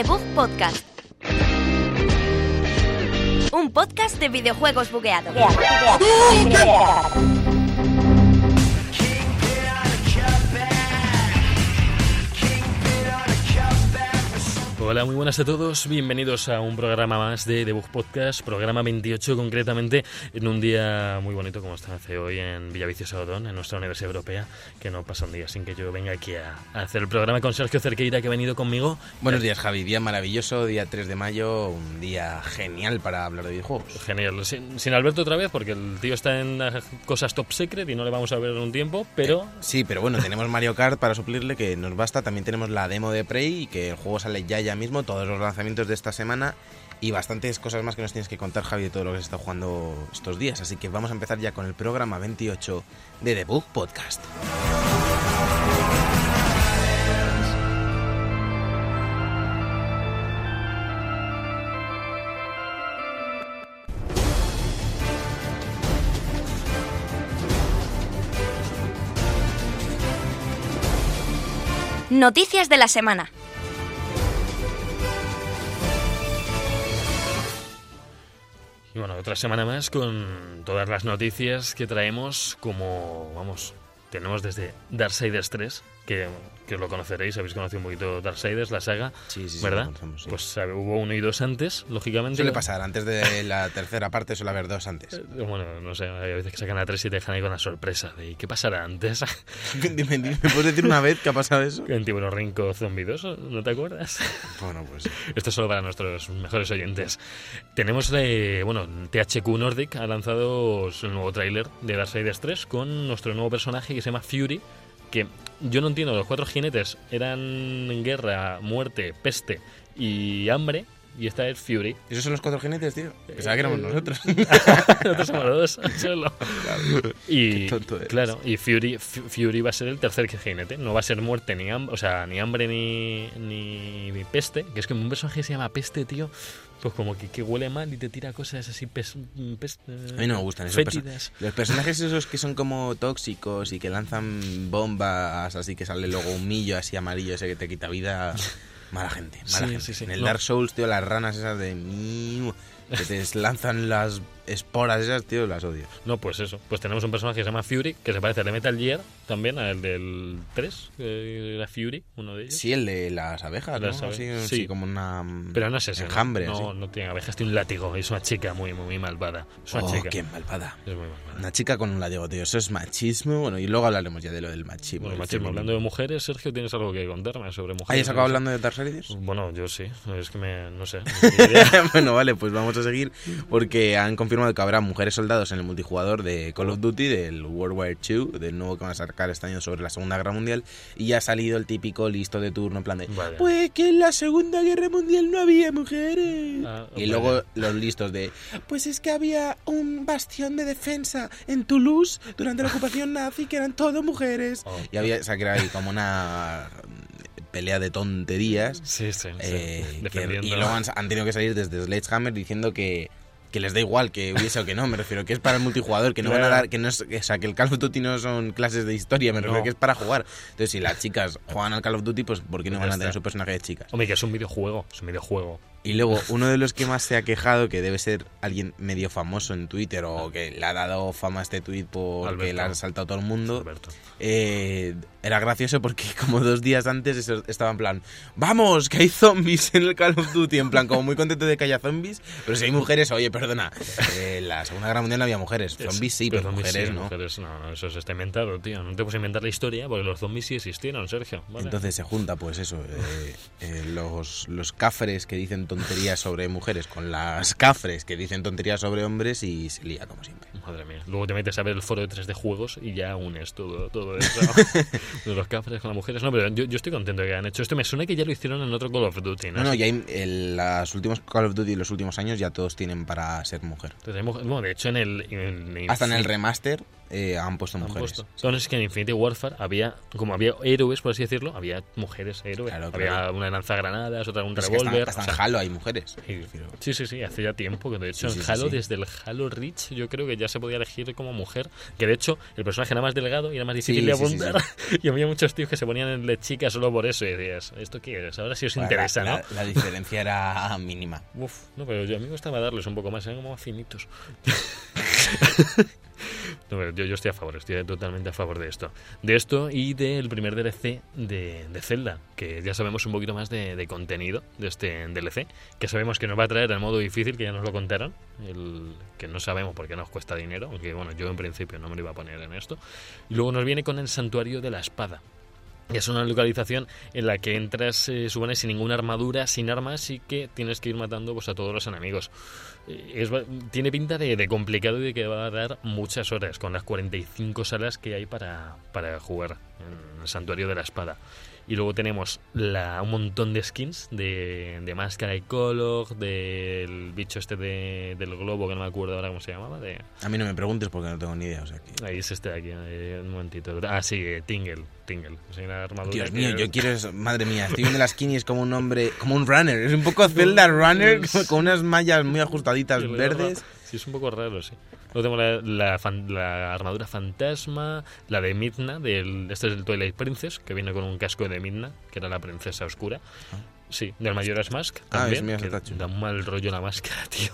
The Bug Podcast. Un podcast de videojuegos bugueados. Hola, muy buenas a todos. Bienvenidos a un programa más de Debug Podcast, programa 28 concretamente, en un día muy bonito como está hace hoy en Villaviciosa Odón, en nuestra Universidad Europea, que no pasa un día sin que yo venga aquí a, a hacer el programa con Sergio Cerqueira, que ha venido conmigo. Buenos días, Javi. Día maravilloso, día 3 de mayo, un día genial para hablar de videojuegos. Genial. Sin, sin Alberto otra vez, porque el tío está en las cosas top secret y no le vamos a ver en un tiempo, pero... Sí, pero bueno, tenemos Mario Kart para suplirle, que nos basta. También tenemos la demo de Prey y que el juego sale ya ya mismo, todos los lanzamientos de esta semana y bastantes cosas más que nos tienes que contar, Javi, de todo lo que se está jugando estos días. Así que vamos a empezar ya con el programa 28 de Debug Podcast. Noticias de la semana. Bueno, otra semana más con todas las noticias que traemos, como, vamos, tenemos desde Darksiders 3, que, que lo conoceréis, habéis conocido un poquito Darksiders, la saga, Sí, sí, sí, ¿verdad? conocemos. Pues sabe, hubo uno y dos antes, lógicamente. Suele pasar, antes de la tercera parte suele haber dos antes. Eh, Bueno, no sé, hay veces que sacan a tres y te dejan ahí con la sorpresa de ¿y ¿qué pasará antes? dime, dime, ¿me puedes decir una vez que ha pasado eso? en Tiburón Rinco Zombie 2, ¿no te acuerdas? Bueno, pues Esto es solo para nuestros mejores oyentes. Tenemos, eh, bueno, THQ Nordic ha lanzado el nuevo tráiler de Darksiders 3 con nuestro nuevo personaje que se llama Fury, que yo no entiendo, los cuatro jinetes eran guerra, muerte, peste y hambre, y esta es Fury. ¿Esos son los cuatro jinetes, tío? Pensaba que éramos nosotros. Nosotros somos dos, solo. Y, Qué tonto eres. claro, y Fury, Fu- Fury va a ser el tercer jinete. No va a ser muerte ni hambre, o sea, ni hambre ni, ni, ni peste. Que es que un personaje que se llama peste, tío, pues como que, que huele mal y te tira cosas así pes, peste, A mí no me gustan esos perso-. Los personajes esos que son como tóxicos y que lanzan bombas, así que sale luego un millo así amarillo ese que te quita vida. Mala gente, mala Sí, gente. sí, sí. En el No. Dark Souls, tío, las ranas esas de que te lanzan las esporas esas, tío, las odio. No, pues eso. Pues tenemos un personaje que se llama Fury, que se parece al de Metal Gear también, al del 3, que era Fury, uno de ellos. Sí, el de las abejas, Las ¿no? abe- Así, sí. sí, como una Pero no es ese. enjambre, No, no tiene abejas, tiene un látigo. Es una chica muy, muy, muy malvada. Es una Oh, chica. qué malvada. Es muy malvada. Una chica con un látigo, tío. Eso es machismo. Bueno, y luego hablaremos ya de lo del machismo. Bueno, machismo, hablando de mujeres, Sergio, ¿tienes algo que contarme sobre mujeres? ¿Ah, ya se acaba hablando de Darksiders? Bueno, yo sí, es que me, no sé. bueno, vale, pues vamos a seguir porque han confirmado que habrá mujeres soldados en el multijugador de Call of Duty, del World War II, del nuevo que van a sacar este año sobre la Segunda Guerra Mundial, y ya ha salido el típico listo de turno en plan de, Vale. pues que en la Segunda Guerra Mundial no había mujeres. Ah, y vale. luego los listos de, pues es que había un bastión de defensa en Toulouse durante la ocupación nazi que eran todo mujeres. Oh. Y había, se ha creado ahí como una pelea de tonterías. Sí, sí, sí. Eh, que- y luego han, han tenido que salir desde Sledgehammer diciendo que, que les da igual que hubiese o que no, me refiero que es para el multijugador, que no van a dar, que no es, o sea, que el Call of Duty no son clases de historia, me refiero No. que es para jugar. Entonces, si las chicas juegan al Call of Duty, pues ¿por qué no Ya van a tener su personaje de chicas? Hombre, que es un videojuego, es un videojuego. Y luego, uno de los que más se ha quejado, que debe ser alguien medio famoso en Twitter o que le ha dado fama a este tweet porque le ha saltado todo el mundo, eh, era gracioso porque como dos días antes estaba en plan, vamos, que hay zombies en el Call of Duty, en plan como muy contento de que haya zombies, pero si hay mujeres, oye, perdona, eh, en la Segunda Guerra Mundial no había mujeres, zombies sí, pero, zombies mujeres sí, no. mujeres no, no, eso se está inventado, tío. No te puedes inventar la historia porque los zombies sí existieron, Sergio. ¿vale? Entonces se junta, pues eso, eh, eh, los, los cafres que dicen tonterías sobre mujeres con las cafres que dicen tonterías sobre hombres y se lía como siempre. Madre mía. Luego te metes a ver el foro de 3D juegos y ya unes todo, todo eso. de los cafres con las mujeres. No, pero yo, yo estoy contento de que hayan hecho esto. Me suena que ya lo hicieron en otro Call of Duty, ¿no? No, no, ya en los últimos Call of Duty, los últimos años, ya todos tienen para ser mujer. Entonces, bueno, de hecho, en el. en- en Hasta en el remaster eh, han puesto han mujeres. puesto. Son es que en Infinity Warfare había, como había héroes, por así decirlo, había mujeres héroes. Claro, había claro. una lanzagranadas, otra un hasta- revólver. hasta o en sea, Halo hay mujeres. Sí, Prefiero- sí, sí, sí, hace ya tiempo que de hecho Sí, sí, en sí, Halo, sí. desde el Halo Reach, yo creo que ya se podía elegir como mujer, que de hecho el personaje era más delgado y era más difícil Sí, de sí, sí, apuntar, y había muchos tíos que se ponían en de chica solo por eso, y decías, ¿esto qué es? Ahora sí os Bueno, interesa, la, ¿no? la- la diferencia era mínima. Uf, no, pero yo, a mí me gustaba darles un poco más, eran como más finitos. No, yo, yo estoy a favor, estoy totalmente a favor de esto. De esto y del primer DLC de, de Zelda, que ya sabemos un poquito más de, de contenido de este DLC, que sabemos que nos va a traer el modo difícil, que ya nos lo contaron, el que no sabemos por qué nos cuesta dinero, aunque bueno, yo en principio no me lo iba a poner en esto. Y luego nos viene con el Santuario de la Espada. Es una localización en la que entras, eh, supones, sin ninguna armadura, sin armas y que tienes que ir matando pues, a todos los enemigos. Eh, tiene pinta de, de complicado y de que va a dar muchas horas con las 45 salas que hay para, para jugar en el Santuario de la Espada. Y luego tenemos la, un montón de skins de, de Máscara y Color, del bicho este de- del globo, que no me acuerdo ahora cómo se llamaba. De, A mí no me preguntes porque no tengo ni idea. O sea que... ahí es este de aquí, eh, un momentito. Ah, sí, eh, Tingle. Tingle. Es una armadura Dios que- mío, yo quiero eso. Madre mía, estoy viendo las Kinis como un hombre, como un runner. Es un poco Zelda Runner con unas mallas muy ajustaditas verdes. Sí, es un poco raro, sí. Luego tengo la, la, fan- la armadura fantasma, la de Midna, del, este es el Twilight Princess, que viene con un casco de Midna, que era la princesa oscura. Sí, del Majora's Mask Ah, también, es mía, que da un mal rollo la máscara, tío.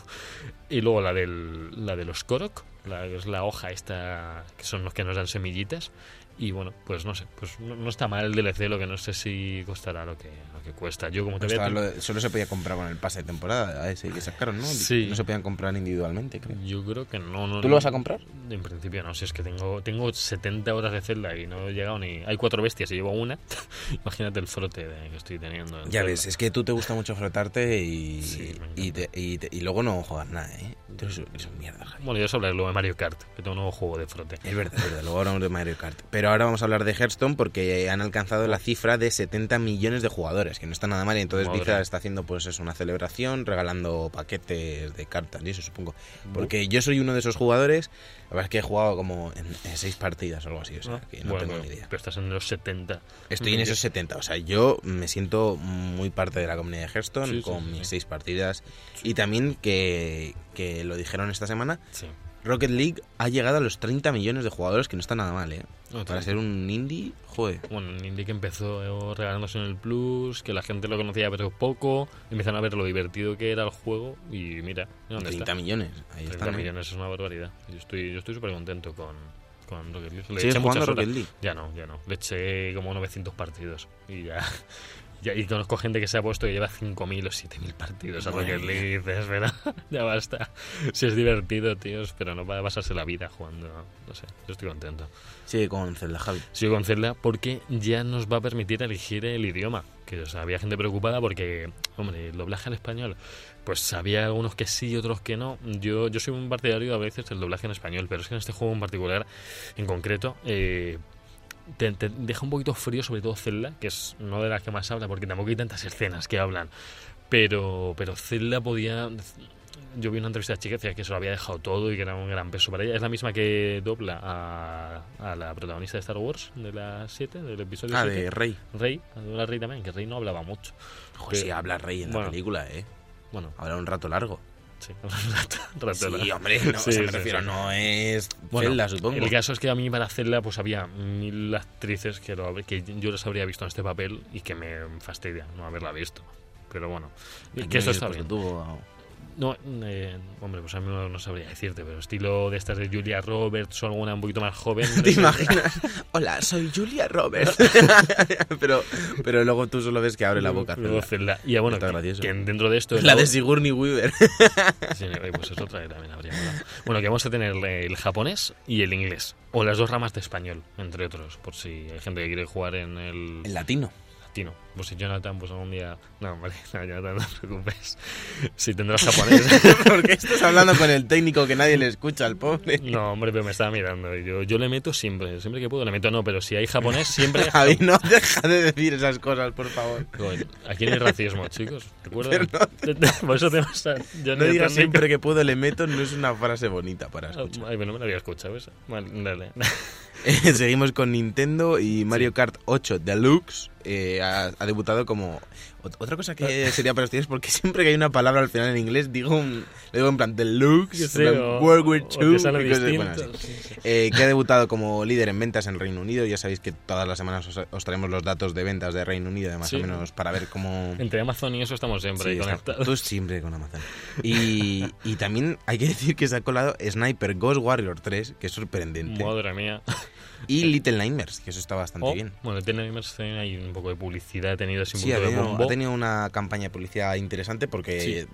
Y luego la del la de los Korok, la, es la hoja esta, que son los que nos dan semillitas. Y bueno, pues no sé, pues no, no está mal el DLC, lo que no sé si costará lo que, lo que cuesta. Yo como te veo... lo de- solo se podía comprar con el pase de temporada, a ese que sacaron, ¿no? Sí. No se podían comprar individualmente, creo. Yo creo que no, no. ¿Tú lo vas a comprar? En principio no, si es que tengo, tengo 70 horas de Zelda y no he llegado ni... Hay cuatro bestias y llevo una. Imagínate el frote de- que estoy teniendo. en Ya Zelda. ves, es que tú te gusta mucho frotarte y, Sí, y, te- y te- y luego no juegas nada, ¿eh? Eres un mierda, Javi. Bueno, yo os hablaré luego de Mario Kart, que tengo un nuevo juego de frote. Es verdad, es verdad. Luego hablamos de Mario Kart. Pero ahora vamos a hablar de Hearthstone porque han alcanzado la cifra de 70 millones de jugadores, que no está nada mal. Y entonces Madre. Blizzard está haciendo pues eso, una celebración, regalando paquetes de cartas y eso supongo. Porque yo soy uno de esos jugadores. La verdad es que he jugado como en, en seis partidas o algo así, o sea, Ah, que no bueno, tengo ni idea. Pero estás en los 70. Estoy en esos 70, o sea, yo me siento muy parte de la comunidad de Hearthstone sí, con sí, mis sí. seis partidas. Y también que, que lo dijeron esta semana, Sí. Rocket League ha llegado a los 30 millones de jugadores, que no está nada mal, ¿eh? Para ser un indie, joder. Bueno, un indie que empezó regalándose en el Plus, que la gente lo conocía pero poco, empezaron a ver lo divertido que era el juego y mira, ¿dónde 30 está? millones, ahí 30 están. ¿eh? millones es una barbaridad. Yo estoy yo estoy súper contento con, con Rocket League. Le ¿Sigues eché jugando muchas horas. League? Ya no, ya no. Le eché como 900 partidos y ya... ya- y conozco gente que se ha puesto y lleva 5.000 o 7.000 partidos a Rocket. League y dices, pero ya basta. Si es divertido, tíos, pero no para pasarse la vida jugando. No sé, yo estoy contento. Sigue con Zelda, Javi. Sigo con Zelda porque ya nos va a permitir elegir el idioma. Que o sea, había gente preocupada porque, hombre, el doblaje al español, pues había algunos que sí y otros que no. Yo, yo soy un partidario a veces del doblaje en español, pero es que en este juego en particular, en concreto, eh, te, te deja un poquito frío, sobre todo Zelda, que es no de las que más habla, porque tampoco hay tantas escenas que hablan. Pero, pero Zelda podía. Yo vi una entrevista de chica que decía que se lo había dejado todo y que era un gran peso para ella. Es la misma que dobla a, a la protagonista de Star Wars, de la 7, del episodio Ah, 7. de Rey. Rey, la Rey también, que Rey no hablaba mucho. Joder, sí, habla Rey en bueno. la película, ¿eh? Bueno, Habla un rato largo. Sí, hombre, no, Sí, o sea, me sí, refiero, sí. no es Bueno, Zelda, supongo. El caso es que a mí para hacerla pues había mil actrices que, lo- que yo las habría visto en este papel y que me fastidia no haberla visto. Pero bueno, Aquí que esto no está bien. No, eh, hombre, pues a mí no, no sabría decirte, pero estilo de estas de Julia Roberts o alguna un poquito más joven. ¿Te imaginas? Hola, soy Julia Roberts. pero, pero luego tú solo ves que abre la boca. Y bueno, que, dentro de esto... La de Sigourney Weaver. Sí, eh, pues es otra que también habría molado. Bueno, que vamos a tener el japonés y el inglés. O las dos ramas de español, entre otros. Por si hay gente que quiere jugar en el El latino. Destino. Pues si Jonathan, pues algún día... No, vale, no, Jonathan, no te preocupes. Si tendrás japonés... ¿Por qué estás hablando con el técnico que nadie le escucha al pobre? No, hombre, pero me estaba mirando. y Yo, yo le meto siempre, siempre que puedo le meto. No, pero si hay japonés, siempre... Javi, no deja de decir esas cosas, por favor. Joder, Aquí no hay racismo, chicos. ¿Recuerdas? Pero Por eso tenemos a No Jonathan digas siempre que puedo le meto, no es una frase bonita para escuchar. Ay, pero no me lo había escuchado esa. Vale, dale. Seguimos con Nintendo y Mario Kart 8 Deluxe eh, ha, ha debutado como... ot- Otra cosa que sería para ustedes, porque siempre que hay una palabra al final en inglés, digo, un, le digo en plan Deluxe, Sí, en plan o- World War II, bueno, sí. Eh, que ha debutado como líder en ventas en Reino Unido. Ya sabéis que todas las semanas os, os traemos los datos de ventas de Reino Unido, de más Sí. o menos, para ver cómo... Entre Amazon y eso estamos siempre Sí, conectados. tú siempre con Amazon. Y, y también hay que decir que se ha colado Sniper Ghost Warrior 3, que es sorprendente. Madre mía. Y Little Nightmares, que eso está bastante Oh, bien. Bueno, tiene hay un poco de publicidad, ha tenido así un Sí, ha punto de tenido, bombo. ha tenido una campaña de publicidad interesante porque Sí.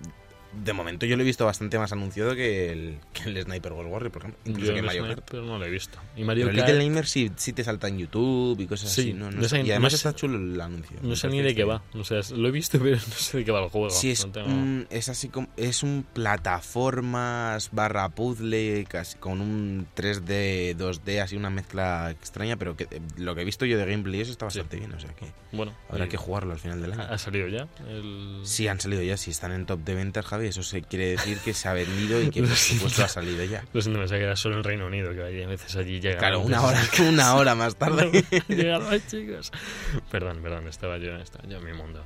De momento yo lo he visto bastante más anunciado que el, que el Sniper Ghost Warrior, por ejemplo. Incluso Yo que el Mario Kart. pero no lo he visto. Y Mario Pero Kart, Little Nightmares sí, sí te salta en YouTube y cosas Sí, así. No, no no sé. sé- y además está chulo el anuncio. no sé ni de qué va. O sea, lo he visto, pero no sé de qué va el juego. Sí, es, tengo- un, es así como. Es un plataformas barra puzzle casi con un 3D, 2D, así una mezcla extraña, pero que lo que he visto yo de gameplay eso está Sí. bastante bien, o sea que Bueno, habrá y- que jugarlo al final del ¿ha, año. ha salido ya? El... Sí, han salido ya, si están en top de ventas, Javi, eso se quiere decir que se ha vendido y que por supuesto ha salido ya. Lo siento, era solo en Reino Unido, que hay a veces allí llega. Claro, una hora, una hora más tarde. Chicos. Perdón, perdón, estaba yo, estaba yo en mi mundo.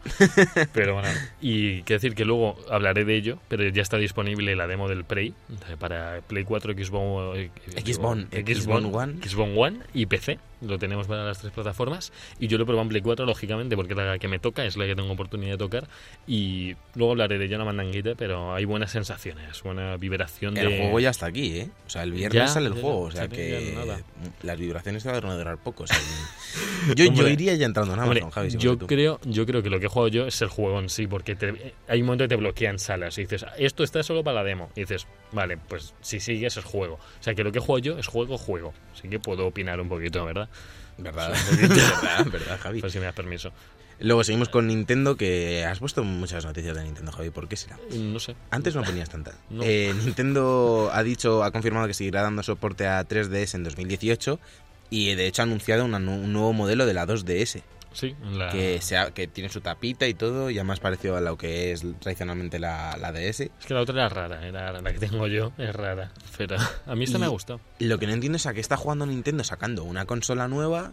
Pero bueno, y quiero decir que luego hablaré de ello, pero ya está disponible la demo del Prey eh, para Play 4, Xbox, eh, Xbox, Xbox Xbox One. Xbox One y PC. Lo tenemos para las tres plataformas. Y yo lo probé en Play 4, lógicamente, porque es la que me toca, es la que tengo oportunidad de tocar. Y luego hablaré de ella una mandanguita, pero hay buenas sensaciones, buena vibración de. El juego ya está aquí, ¿eh? O sea, el viernes Ya, sale el ya, juego, ya, o sea que las vibraciones te van a durar poco. o sea, yo, iría ya entrando en Amazon, Javi. si yo creo, yo creo que lo que juego yo es el juego en sí, porque te- hay un momento que te bloquean salas y dices, esto está solo para la demo. Y dices, vale, pues si sigues es juego. O sea que lo que juego yo es juego, juego. Así que puedo opinar un poquito, ¿verdad? ¿Verdad? Sí, poquito. ¿Verdad? ¿Verdad, Javi? Pues si me das permiso. Luego seguimos con Nintendo, que has puesto muchas noticias de Nintendo, Javi. ¿Por qué será? No sé. Antes no ponías tantas. No. Eh, Nintendo ha dicho, ha confirmado que seguirá dando soporte a 3DS en 2018 y de hecho ha anunciado una un nuevo modelo de la 2DS Sí, la... que, sea, que tiene su tapita y todo, ya más parecido a lo que es tradicionalmente la, la DS. Es que la otra era rara, era la que tengo yo, es rara. Pero a mí esta Y- me ha gustado. Lo que no entiendo es a qué está jugando Nintendo sacando una consola nueva,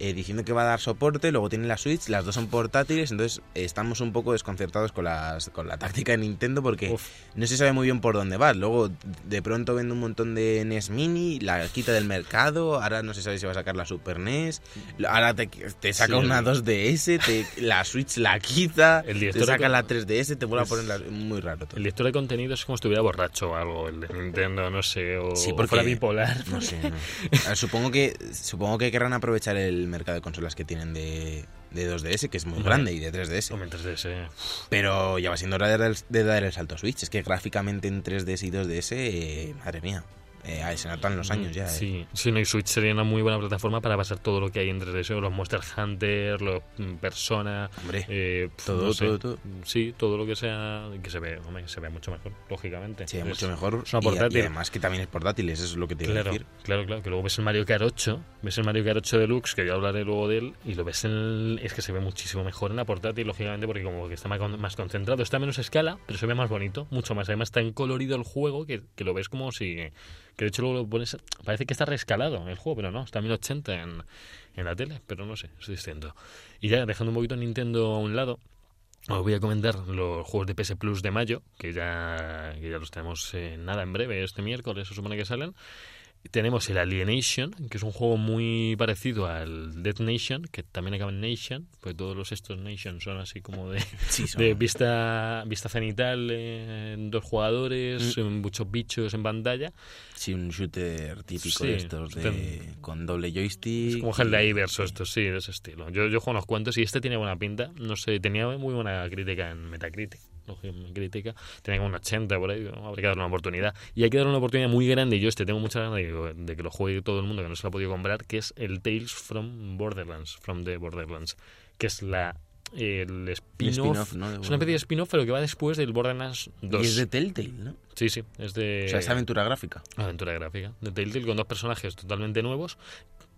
eh, diciendo que va a dar soporte, luego tiene la Switch, las dos son portátiles, entonces eh, estamos un poco desconcertados con, las, con la táctica de Nintendo porque Uf. no se sabe muy bien por dónde va. Luego de pronto vende un montón de NES Mini, la quita del mercado, ahora no se sabe si va a sacar la Super NES, ahora te, te saca Sí, una el- 2DS, te, la Switch la quita, El te saca la 3DS, te vuelve a poner la... Muy raro todo. El director de contenido es como si estuviera borracho o algo, el de Nintendo, no sé, o, Sí, o porque- fuera bipolar. No sé, no. Supongo que supongo que querrán aprovechar el mercado de consolas que tienen de, de 2DS, que es muy grande, y de 3DS. Hombre, entonces, ese... Pero ya va siendo hora de, dar el- de dar el salto a Switch. Es que gráficamente en 3DS y 2DS, eh, madre mía, eh, ahí se notan los años ya. eh. Sí, sí, no, y Switch sería una muy buena plataforma para pasar todo lo que hay en 3DS, los Monster Hunter, los mm, Persona, Hombre, eh, todo, no sé. todo, todo. Sí, todo lo que sea, que se ve, hombre, se ve mucho mejor, lógicamente. Sí, Es- mucho mejor. es una y a- Y, portátil. además que también es portátil, eso es lo que te iba a Claro, decir. claro, claro, que luego ves el Mario Kart 8, ves el Mario Kart 8 Deluxe, que yo hablaré luego de él, y lo ves en el- es que se ve muchísimo mejor en la portátil, lógicamente, porque como que está más, más concentrado, está a menos escala, pero se ve más bonito, mucho más. Además está en colorido el juego, que, que lo ves como si, que de hecho luego lo pones, parece que está reescalado el juego, pero no, está a 1080 en, en la tele, pero no sé, es distinto. Y ya, dejando un poquito Nintendo a un lado, os voy a comentar los juegos de PS Plus de mayo, que ya, que ya los tenemos eh, nada en breve, este miércoles se supone que salen. Tenemos el Alienation, que es un juego muy parecido al Dead Nation, que también acaba en Nation, pues todos los estos Nation son así como de, Sí, de vista vista cenital, eh, en dos jugadores, Mm. muchos bichos en pantalla. sí, un shooter típico Sí, de estos, de, ten- con doble joystick. Es como y- Helldivers o estos, sí, de ese estilo. Yo, yo juego unos cuantos y este tiene buena pinta. No sé, tenía muy buena crítica en Metacritic. Lógicamente, crítica, tenía como un 80 por ahí, ¿no? habría que darle una oportunidad. Y hay que darle una oportunidad muy grande, y yo este tengo muchas ganas de, de que lo juegue todo el mundo que no se lo ha podido comprar, que es el Tales from Borderlands, from the Borderlands, que es la el spin-off. es una especie de spin-off, pero que va después del Borderlands 2. Y es de Telltale, ¿no? Sí, sí, es de... O sea, es aventura gráfica. Aventura gráfica de Telltale con dos personajes totalmente nuevos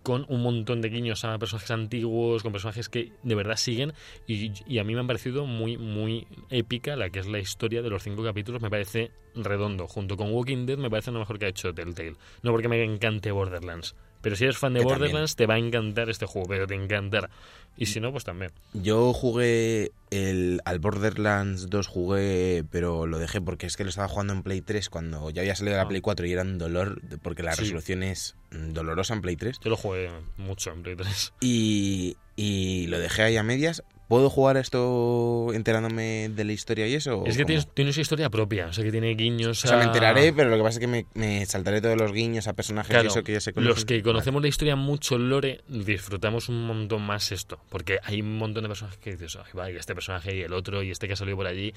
con un montón de guiños a personajes antiguos, con personajes que de verdad siguen y, a mí me han parecido muy muy épica la que es la historia de los cinco capítulos, me parece redondo, junto con Walking Dead me parece lo mejor que ha hecho Telltale, no porque me encante Borderlands, pero si eres fan de Que Borderlands te va a encantar este juego, pero te encantará. Y si no, pues también. Yo jugué el, al Borderlands 2, jugué, pero lo dejé porque es que lo estaba jugando en Play 3 cuando ya había salido la Ah. Play 4 y era un dolor, porque la Sí. resolución es dolorosa en Play 3. Yo lo jugué mucho en Play 3. Y, y lo dejé ahí a medias. ¿Puedo jugar a esto enterándome de la historia y eso? Es que tiene, tiene su historia propia, o sea que tiene guiños O sea, me enteraré, pero lo que pasa es que me, me saltaré todos los guiños a personajes Claro, y eso que ya se conocen. Los que conocemos la historia mucho lore, disfrutamos un montón más esto. Porque hay un montón de personajes que dices, ay, va, y este personaje y el otro, y este que ha salido por allí.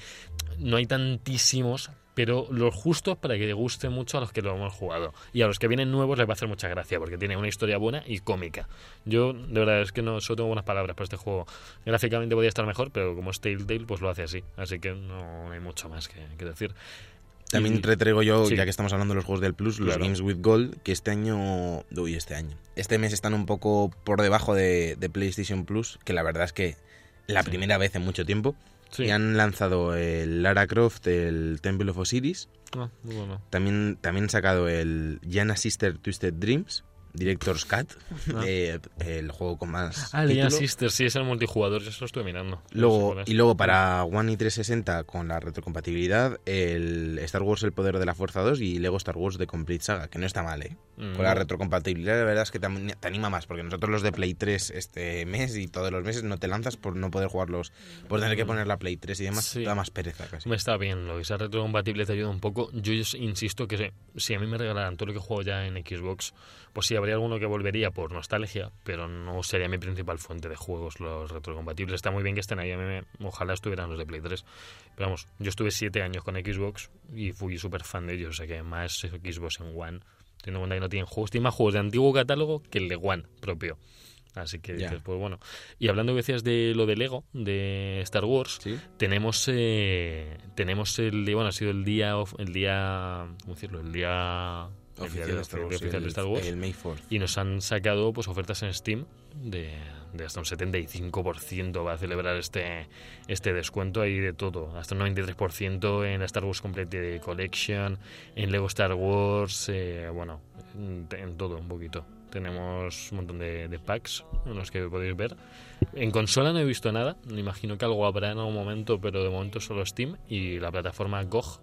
No hay tantísimos, pero los justos para que le guste mucho a los que lo hemos jugado. Y a los que vienen nuevos les va a hacer mucha gracia, porque tiene una historia buena y cómica. Yo, de verdad, es que no solo tengo buenas palabras para este juego. Gráficamente podría estar mejor, pero como es Telltale, pues lo hace así. Así que no hay mucho más que, que decir. También retraigo yo, sí. ya que estamos hablando de los juegos del Plus, los Claro. Games with Gold, que este año. Uy, este año. Este mes están un poco por debajo de, de PlayStation Plus, que la verdad es que la Sí. primera vez en mucho tiempo. Sí. Y han lanzado el Lara Croft, el Temple of Osiris. Ah, muy bueno. También, también han sacado el Jana Sister Twisted Dreams, Director's Cut, Ah. eh, el juego con más. Ah, título. Sisters, sí, es el multijugador, yo eso lo estuve mirando. No sé Luego, y luego para One y 360 con la retrocompatibilidad, el Star Wars El Poder de la Fuerza 2 y Lego Star Wars The Complete Saga, que no está mal, ¿eh? Con la Mm. retrocompatibilidad, la verdad es que te, anima más, porque nosotros los de Play 3 este mes y todos los meses no te lanzas por no poder jugarlos, por tener que poner la Play 3 y demás, Sí. te da más pereza casi. Me está bien, lo que sea retrocompatible te ayuda un poco. Yo insisto que si a mí me regalaran todo lo que juego ya en Xbox, pues sí, habría alguno que volvería por nostalgia, pero no sería mi principal fuente de juegos los retrocompatibles. Está muy bien que estén ahí, ojalá estuvieran los de Play 3. Pero vamos, yo estuve siete años con Xbox y fui súper fan de ellos, o sea que más Xbox en One, teniendo en cuenta que no tienen juegos, tienen más juegos de antiguo catálogo que el de One propio. Así que dices, pues bueno. Y hablando que decías de lo de Lego, de Star Wars, ¿Sí? tenemos eh, tenemos el bueno ha sido el día of- el día cómo decirlo el día el Oficial de- Star Wars. oficial de el- Star Wars El May 4. y nos han sacado pues ofertas en Steam de, de hasta un 75% va a celebrar este este descuento ahí de todo hasta un 93% en la Star Wars Complete Collection en Lego Star Wars eh, bueno en, en todo un poquito tenemos un montón de, de packs en los que podéis ver en consola no he visto nada me imagino que algo habrá en algún momento pero de momento solo Steam y la plataforma GOG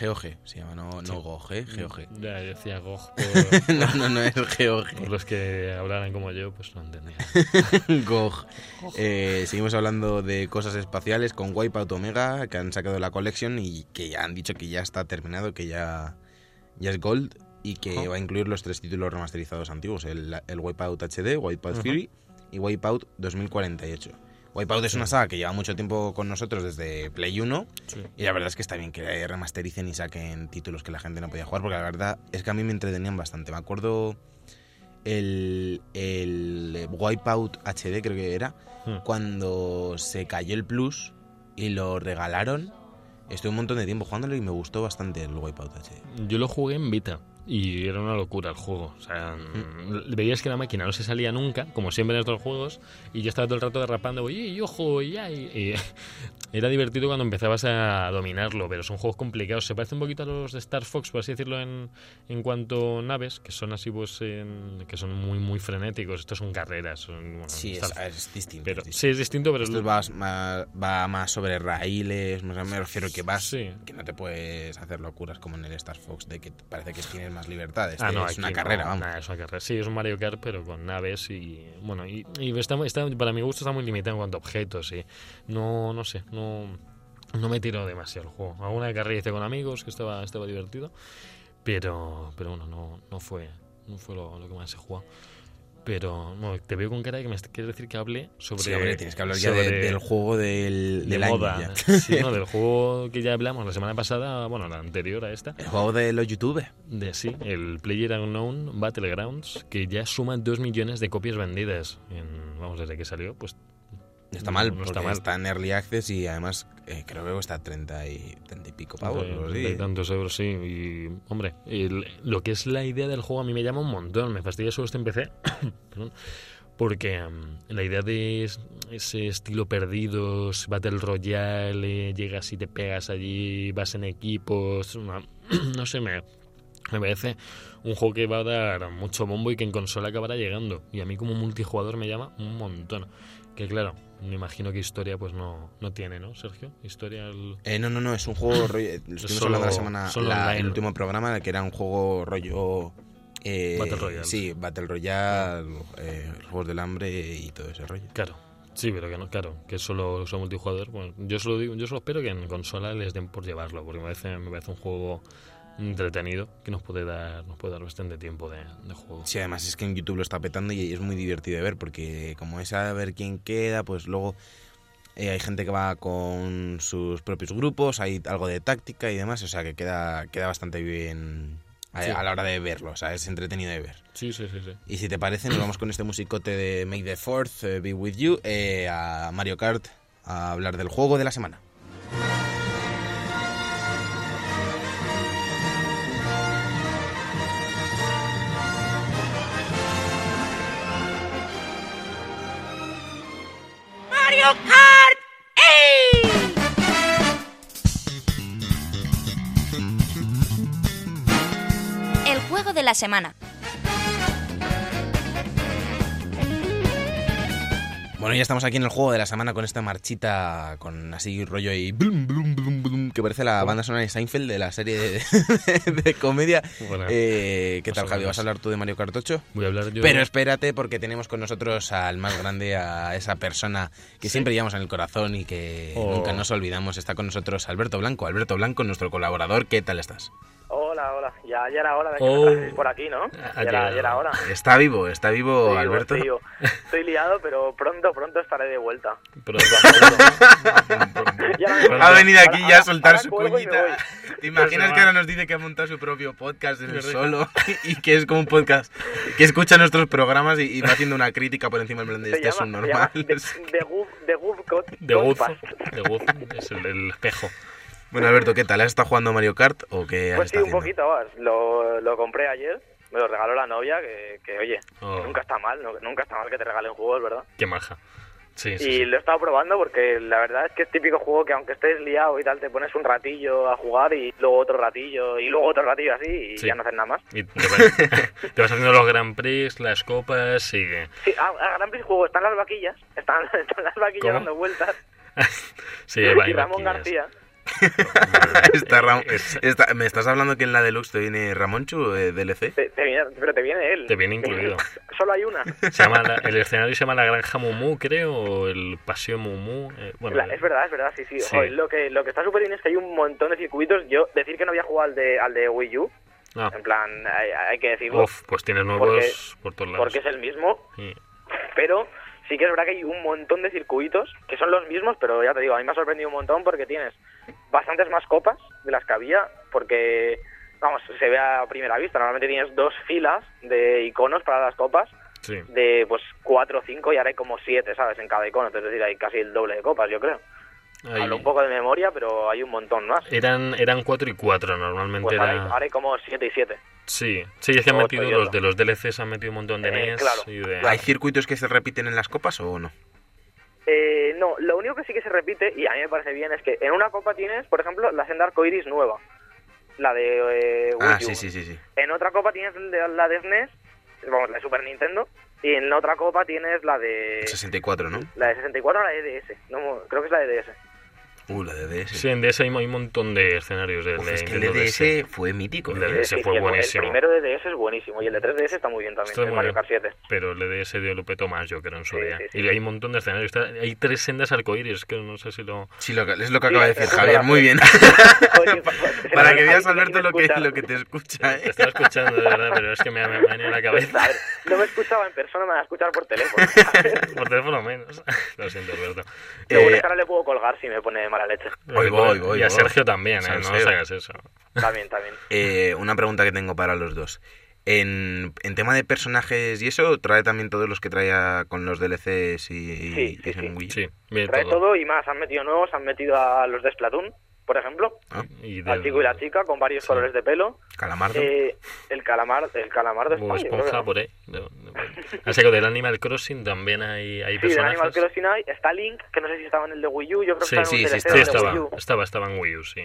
GOG, se llama, no, no GOG, ¿eh? GOG. ya decía GOG por, no, no, no es GOG. por los que hablaran como yo pues no entendía GOG. Eh, seguimos hablando de cosas espaciales con Wipeout Omega, que han sacado la colección y que ya han dicho que ya está terminado, que ya, ya es Gold y que va a incluir los tres títulos remasterizados antiguos, el, el Wipeout HD, Wipeout. Fury y Wipeout 2048. Wipeout es una saga que lleva mucho tiempo con nosotros desde Play 1 Sí. y la verdad es que está bien que remastericen y saquen títulos que la gente no podía jugar, porque la verdad es que a mí me entretenían bastante. Me acuerdo el, el Wipeout HD, creo que era, Hmm. cuando se cayó el Plus y lo regalaron. Estuve un montón de tiempo jugándolo y me gustó bastante el Wipeout HD. Yo lo jugué en Vita y era una locura el juego. O sea, Mm. veías que la máquina no se salía nunca, como siempre en estos juegos, y yo estaba todo el rato derrapando, oye, y ojo, y ay. Y era divertido cuando empezabas a dominarlo, pero son juegos complicados. Se parece un poquito a los de Star Fox, por así decirlo, en, en cuanto a naves, que son así, pues, en- que son muy, muy frenéticos. Estos son carreras. Son, bueno, Sí, es, es distinto. pero, es distinto. sí, es distinto, pero Esto va más, va más sobre raíles, más- me refiero que vas, Sí. que no te puedes hacer locuras como en el Star Fox, de que parece que tienes más libertad. Este Ah, no, es una no, carrera, vamos. nada, es una carrera. Sí, es un Mario Kart, pero con naves y. Bueno, y, y está, está- para mi gusto está muy limitado en cuanto a objetos. Y no, no sé, no, no me tiro demasiado el juego. Alguna carrera hice con amigos que estaba, estaba divertido, pero, pero bueno, no, no fue, no fue lo, lo que más he jugado. Pero bueno, te veo con cara de que me quieres decir que hable sobre. Sí, hombre, tienes que hablar ya de- del juego del, de del año moda. ya. Sí, no, del juego que ya hablamos la semana pasada, bueno, la anterior a esta. El juego de los youtubers. De sí, el Player Unknown Battlegrounds, que ya suma 2 millones de copias vendidas. En, vamos, desde que salió, pues Está mal, no porque está está, mal. en Early Access y además eh, creo que cuesta 30 y, 30 y pico pavos. Así. de tantos euros, sí. Y, hombre, el- lo que es la idea del juego a mí me llama un montón. Me fastidia solo este en PC. Porque mm, la idea de es- ese estilo perdidos, Battle Royale, eh, llegas y te pegas allí, vas en equipos, una- no sé, me, me parece un juego que va a dar mucho bombo y que en consola acabará llegando. Y a mí como multijugador me llama un montón. Que claro, me imagino que historia pues no, no tiene, ¿no, Sergio? Historia... el- Eh, no, no, no, es un juego rollo. Estuvimos solo- hablando la semana, la- el último programa, que era un juego rollo. eh, Battle Royale. Sí, Battle Royale, eh, Juegos del Hambre y todo ese rollo. Claro. Sí, pero que no, claro, que solo son multijugador. Bueno, yo solo digo, yo solo espero que en consola les den por llevarlo, porque me parece, me parece un juego entretenido que nos puede dar, nos puede dar bastante tiempo de, de juego. Sí, además es que en YouTube lo está petando y es muy divertido de ver, porque como es a ver quién queda, pues luego eh, hay gente que va con sus propios grupos, hay algo de táctica y demás, o sea que queda, queda bastante bien a, Sí. a la hora de verlo, o sea, es entretenido de ver. Sí, sí, sí, sí. Y si te parece, nos vamos con este musicote de Make the Fourth eh, Be With You eh, a Mario Kart a hablar del juego de la semana. El juego de la semana. Bueno, ya estamos aquí en el juego de la semana con esta marchita, con así rollo y blum, blum, blum, blum, que parece la banda sonora de Seinfeld de la serie de, de comedia. Bueno, Eh, ¿Qué tal, Javi? ¿Vas a hablar tú de Mario 8? voy a hablar yo. Pero espérate porque tenemos con nosotros al más grande, a esa persona que siempre llevamos en el corazón y que Oh. nunca nos olvidamos. Está con nosotros Alberto Blanco. Alberto Blanco, nuestro colaborador. ¿Qué tal estás? Hola, hola. Ya, ya era hora de que Oh. me por aquí, ¿no? Ha Ya era, ya era hora. Está vivo, está vivo, Sí, Alberto. sí, yo Estoy liado, pero pronto, pronto estaré de vuelta. Voy. Ha venido aquí Ahora- ya a soltar ahora su voy. ¿Te imaginas que ahora nos dice que ha montado su propio podcast desde solo y que es como un podcast que escucha nuestros programas y, y va haciendo una crítica por encima en plan de este es un normal? The, The Goof, The Goof de de Guz, es el, el espejo. Bueno, Alberto, ¿qué tal? ¿Has estado jugando Mario Kart o qué has Pues sí, un haciendo? poquito. Lo, lo compré ayer. Me lo regaló la novia, que, que oye, Oh. nunca está mal, no- nunca está mal que te regalen juegos, ¿verdad? Qué maja. Sí, sí, Y sí. lo he estado probando porque la verdad es que es típico juego que aunque estés liado y tal, te pones un ratillo a jugar y luego otro ratillo y luego otro ratillo así y Sí. ya no haces nada más. Y te, vas, te vas haciendo los Grand Prix, las copas y... Sí, a, a Gran Prix juego están las vaquillas, están, están las vaquillas ¿Cómo? dando vueltas. Sí, y Ramón vaquillas. García. Está Ram- Es- está- ¿Me estás hablando que en la Deluxe te viene Ramonchu eh, DLC? Te, te viene, pero te viene él. Te viene incluido. Solo hay una. Se llama la- el escenario se llama la Granja Mumu, creo, o el Paseo Mumu. eh, bueno, La- es verdad, es verdad, sí, sí. Sí. Joder, lo, que, lo que está súper bien es que hay un montón de circuitos. Yo, decir que no había jugado al de, al de Wii U, ah, en plan, hay, hay que decirlo, uf, pues tienes nuevos por todos lados. porque es el mismo, Sí. pero sí que es verdad que hay un montón de circuitos que son los mismos, pero ya te digo, a mí me ha sorprendido un montón porque tienes bastantes más copas de las que había, porque, vamos, se ve a primera vista, normalmente tienes dos filas de iconos para las copas, Sí. de pues cuatro o cinco y ahora hay como siete, ¿sabes? En cada icono, es decir, hay casi el doble de copas, yo creo. Ahí- Hablo un poco de memoria, pero hay un montón más. Eran, eran 4 y 4, normalmente Pues ahora, era... hay, ahora hay como siete y siete. Sí, sí, es que han metido los de los DLCs, han metido un montón de Eh, NES claro. y de... ¿Hay circuitos que se repiten en las copas o no? Eh, no, lo único que sí que se repite, y a mí me parece bien, es que en una copa tienes, por ejemplo, la senda arcoiris nueva, la de eh, Wii Ah, U. sí, sí, sí, sí. En otra copa tienes la la de SNES, vamos, la de Super Nintendo, y en la otra copa tienes la de 64, ¿no? la de 64 o la de DS. No, creo que es la de DS. Uh, la de DS. Sí, en DS hay, hay un montón de escenarios de, Uf, de es que el de DS fue mítico. El de ¿eh? DS Sí, fue buenísimo. El primero de DS es buenísimo y el de 3DS está muy bien también, Está el muy Mario bien. Kart 7. Pero el de DS dio lo petó más, yo creo, en su Sí, día. sí, sí. Y hay un montón de escenarios. Está- hay tres sendas arcoíris, que no sé si lo... Sí, lo es lo que Sí, acaba de decir. Javier, muy bien. Oye, Para que veas, Alberto, lo que, lo que te escucha, Te ¿eh? estaba escuchando, de verdad, pero es que me ha, venido la A cabeza. ver, no me escuchaba en persona, me va a escuchar por teléfono. Por teléfono menos. Lo siento, Alberto. Bueno Eh, que ahora le puedo colgar si me pone mala leche. Voy, voy, voy, Y a voy. Sergio también, ¿eh? No hagas eso. También, también. Eh, una pregunta que tengo para los dos. En, en tema de personajes y eso, trae también todos los que traía con los DLCs y, Sí, y sí, en sí. Wii. Sí, viene Trae todo. todo y más. Han metido nuevos, han metido a los de Splatoon, por ejemplo. Ah, Y Al del- chico y la chica con varios Sí. colores de pelo. Calamardo. Eh, el calamar, el calamar de O España. creo que esponja no. por ahí. De- de- Así que del Animal Crossing también hay, hay Sí, del personajes. Animal Crossing hay. Está Link, que no sé si estaba en el de Wii U. Yo creo que Sí, estaba sí, en estaba, de Wii U. estaba, estaba en Wii U, sí.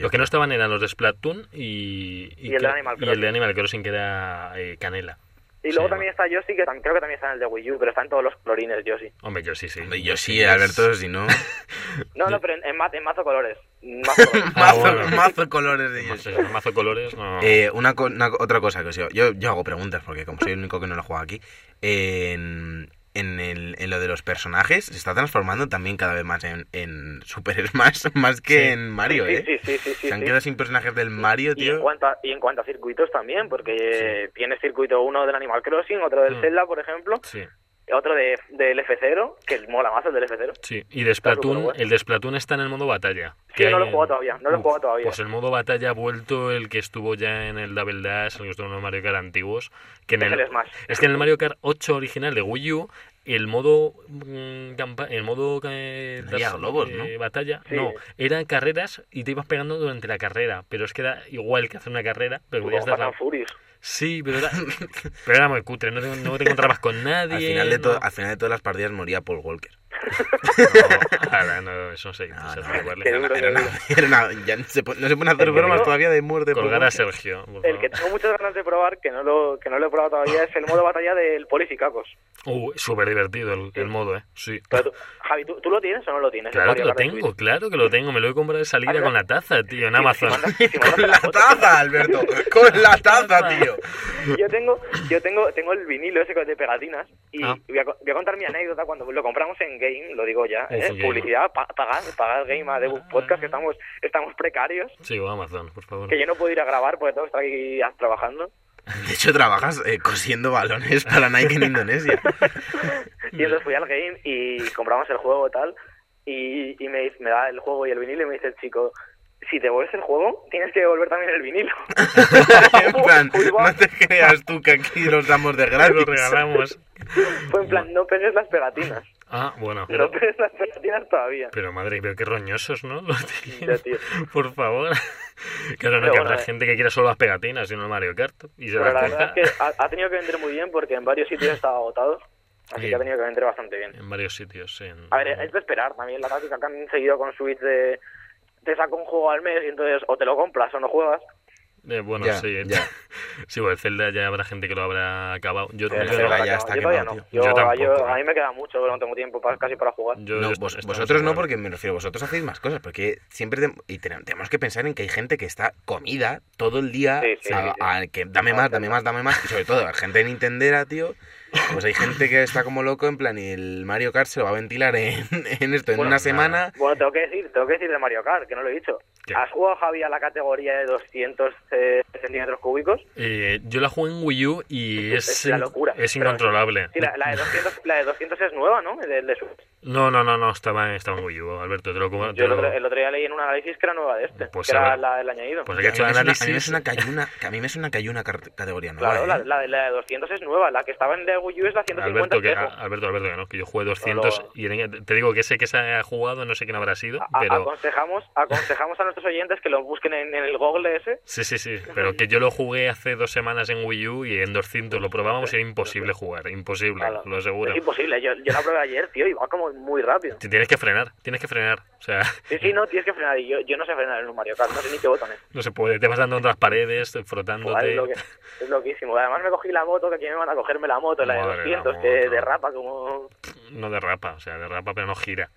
Los que no estaban eran los de Splatoon y, Y el de Animal y el de Crossing. Animal Crossing que era eh, Canela. Y luego Sí, también está Yoshi, que creo que también está en el de Wii U, pero está en todos los colorines Yoshi. Hombre, yo sí, sí. Hombre, yo sí, es- Alberto, si no. No, no, pero en, en, ma- en mazo colores. Mazo colores. Ah, mazo, bueno. mazo colores de sé, mazo colores, no. Eh, una, co- una- otra cosa que os digo, yo, yo hago preguntas porque como soy el único que no lo juega aquí, en, en, el- en lo de los personajes se está transformando también cada vez más en, en Super Smash más que Sí. en Mario, sí, ¿eh? sí, sí, sí, sí, se han quedado sin personajes del Mario, Y en, tío. cuanto a, y en cuanto a circuitos también, porque tienes circuito uno del Animal Crossing, otro del Mm. Zelda, por ejemplo, Sí, otro de, del F0, que mola más el del F0. sí. Y de Splatoon, superguay. el de Splatoon está en el modo batalla. Sí, que no lo he jugado en- todavía, no lo he Uf, jugado todavía. Pues el modo batalla ha vuelto el que estuvo ya en el Double Dash, el que estuvo en los Mario Kart antiguos. Que en Es el, el Smash. Es que en el Mario Kart 8 original de Wii U, el modo mm, el modo eh, Había das- globos, eh, ¿no? batalla, Sí. no, eran carreras y te ibas pegando durante la carrera, pero es que era igual que hacer una carrera, pero podías Como dar la- Furious. Sí, pero era, pero era muy cutre, no te, no te encontrabas con nadie. Al final, de no- al final de todas las partidas moría Paul Walker. no, eso no se No, se ya no no pueden hacer El que bromas todavía de muerte. Colgar a. Sergio. El que tengo muchas ganas de probar, que no lo, que no lo he probado todavía, es el modo batalla del Polis y Cacos. Uh, súper divertido el, el modo, ¿eh? Sí. Pero tú- Javi, ¿tú, tú lo tienes o no lo tienes? Claro que lo tengo, claro que lo tengo. Me lo he comprado de salida con la taza, tío, en Amazon. Si mandas, si mandas Con la la foto. taza, Alberto. Con la taza, tío. Yo tengo, yo tengo, tengo el vinilo ese de pegatinas y Ah. voy, a, voy a contar mi anécdota cuando lo compramos en Game, lo digo ya, ¿eh? Publicidad, pa- pagar, pagar Game a Debug Podcast, que estamos, estamos precarios, Sí, o Amazon, por favor. que yo no puedo ir a grabar porque tengo que estar aquí trabajando. De hecho, trabajas eh, cosiendo balones para Nike en Indonesia. Y entonces fui al Game y compramos el juego y tal, y, y me, dice- me da el juego y el vinilo y me dice el chico, si te devuelves el juego, tienes que devolver también el vinilo. en plan, no te creas tú que aquí los damos de gratis. Lo regalamos. Fue en plan, no pegues las pegatinas. Ah, bueno. No pegues las pegatinas todavía. Pero madre, pero qué roñosos, ¿no? Los Ya, tío. Por favor. Claro, no, Pero que bueno, habrá eh. gente que quiera solo las pegatinas y no el Mario Kart. Y se Pero la verdad es que ha, ha tenido que vender muy bien porque en varios sitios estaba agotado. Así Sí. que ha tenido que vender bastante bien. en varios sitios. sí, en- A ver, es de esperar también la táctica que han seguido con Switch de te saco un juego al mes y entonces o te lo compras o no juegas. Eh, bueno, Ya, sí. ya. Sí, bueno, el Zelda ya habrá gente que lo habrá acabado. Yo, El yo, Zelda no, ya está yo quemado, no. tío. Yo, Yo tampoco. yo- a mí me queda mucho, no tengo tiempo para, casi para jugar. yo- No, yo- vos- estamos vosotros no, porque me refiero, vosotros hacéis más cosas, porque siempre te- y ten- tenemos que pensar en que hay gente que está comida todo el día, Sí, sí, a- sí, sí. a- que dame más, dame más, dame más, y sobre todo, la gente de Nintendera, tío, pues hay gente que está como loco, en plan, y el Mario Kart se lo va a ventilar en, en esto, en Bueno, una semana, Bueno, tengo que decir, tengo que decir de Mario Kart, que no lo he dicho. ¿Qué? ¿Has jugado, Javi, a la categoría de 200 eh, centímetros cúbicos? Eh, yo la jugué en Wii U y Es- es, es la locura. es Pero- incontrolable. Sí, la, la de 200, la de 200 es nueva, ¿no? De. No, no, no, no, estaba, estaba en Wii U, Alberto, te lo como- Yo el lo- otro, el otro día leí en un análisis que era nueva de este, Pues que a era la del añadido. Pues a hay mí que hecho me suena- a mí una, a mí me suena que hay una car- categoría nueva, Claro, ¿eh? la, la, la de 200 es nueva, la que estaba en de Wii U es la 150 Alberto, que. Alberto, Alberto, que no, que yo jugué 200 Solo- y te digo que sé que se ha jugado, no sé quién habrá sido, a- pero... aconsejamos, aconsejamos a nuestros oyentes que lo busquen en, en el Google ese. Sí, sí, sí, pero que yo lo jugué hace dos semanas en Wii U y en 200 lo probábamos y era imposible jugar, imposible, Claro. lo aseguro. Es imposible, yo, yo la probé ayer, tío, y va como muy rápido. Tienes que frenar, tienes que frenar, o sea, Sí, sí, no, tienes que frenar. Y yo, yo no sé frenar en un Mario Kart, no sé ni qué botones. no se puede, te vas dando otras paredes, Joder, frotándote... es, lo que- es loquísimo. Además me cogí la moto, que aquí me van a cogerme la moto, la de Madre, la 200, que derrapa como... No derrapa, o sea, derrapa pero no gira.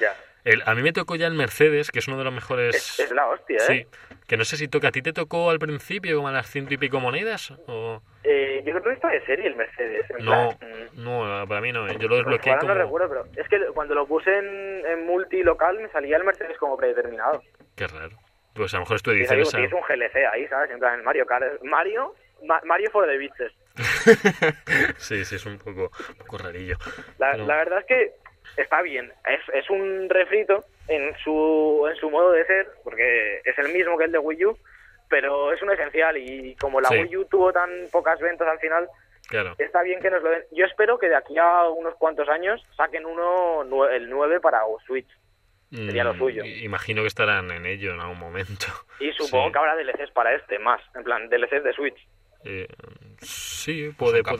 Ya. El- a mí me tocó ya el Mercedes, que es uno de los mejores... Es, es la hostia, ¿eh? Sí, que no sé si toca, ¿a ti te tocó al principio como a las ciento y pico monedas? O... Eh, yo creo que está de serie el Mercedes. No, plan, mm, no, para mí no, eh, yo lo Pues desbloqueé ahora como... no recuerdo, pero es que cuando lo puse en, en multilocal me salía el Mercedes como predeterminado. Qué raro. Pues a lo mejor es tu edición tienes un GLC ahí, ¿sabes? En plan, Mario Kart. Mario, Ma- Mario for the bitches. Sí, sí, es un poco, un poco rarillo. La, Pero- la verdad es que está bien. Es, es un refrito en su, en su modo de ser, porque es el mismo que el de Wii U, pero es un esencial y como la Sí. Wii U tuvo tan pocas ventas al final, Claro. está bien que nos lo den. Yo espero que de aquí a unos cuantos años saquen uno, el 9 para Switch. sería lo Mm, suyo. Imagino que estarán en ello en algún momento. Y supongo Sí. que habrá DLCs para este, más, en plan, DLCs de Switch. Eh, sí, puede, No, han,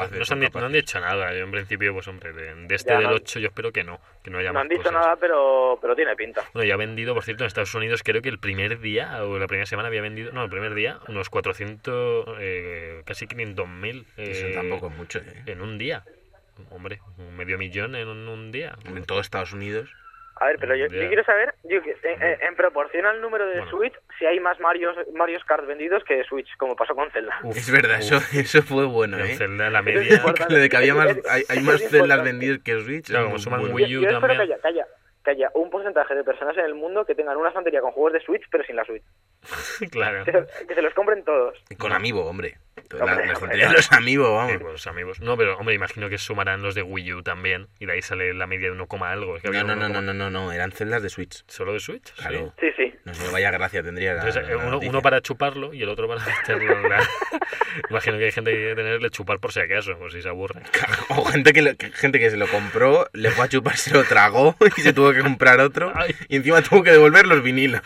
no dicho nada. Yo en principio, pues hombre, de, de este Ya, del no- 8 yo espero que no, que no haya No más han dicho cosas. nada, pero, pero tiene pinta. Bueno, ya ha vendido, por cierto, en Estados Unidos, creo que el primer día o la primera semana había vendido, no, el primer día, unos 400, eh, casi 500 mil Eso tampoco es mucho, ¿eh? en un día. Hombre, un medio millón en un, un día. En todo Estados Unidos. A ver, pero yo, yo quiero saber, yo, que- en, en- en proporción al número de Bueno. Switch, si hay más Mario, Mario Kart vendidos que Switch, como pasó con Zelda. Uf, Es verdad, eso, uf, eso fue bueno, en ¿eh? Zelda la media. de que había más, hay, más celdas importante. vendidas que Switch. Claro, como muy suman. Wii Yo, U yo que también. haya, que, haya, que haya un porcentaje de personas en el mundo que tengan una estantería con juegos de Switch, pero sin la Switch. claro. Que se, que se los compren todos. Con Amiibo, hombre. Hombre, la de los Amiibo, Sí, vamos. con los amigos. No, pero hombre, imagino que sumarán los de Wii U también. Y de ahí sale la media de 1, algo. Es que había No, no, no, 1, no, no, no, no, eran celdas de Switch. ¿Solo de Switch? Claro. Sí. Sí. No sé, vaya gracia tendría la, Entonces, la eh, uno, para chuparlo y el otro para meterlo en la... Imagino que hay gente que quiere tenerle chupar por si acaso, por si se aburre. O gente que, lo- que- gente que se lo compró, le fue a chupar, se lo tragó y se tuvo que comprar otro. Ay. Y encima tuvo que devolver los vinilos.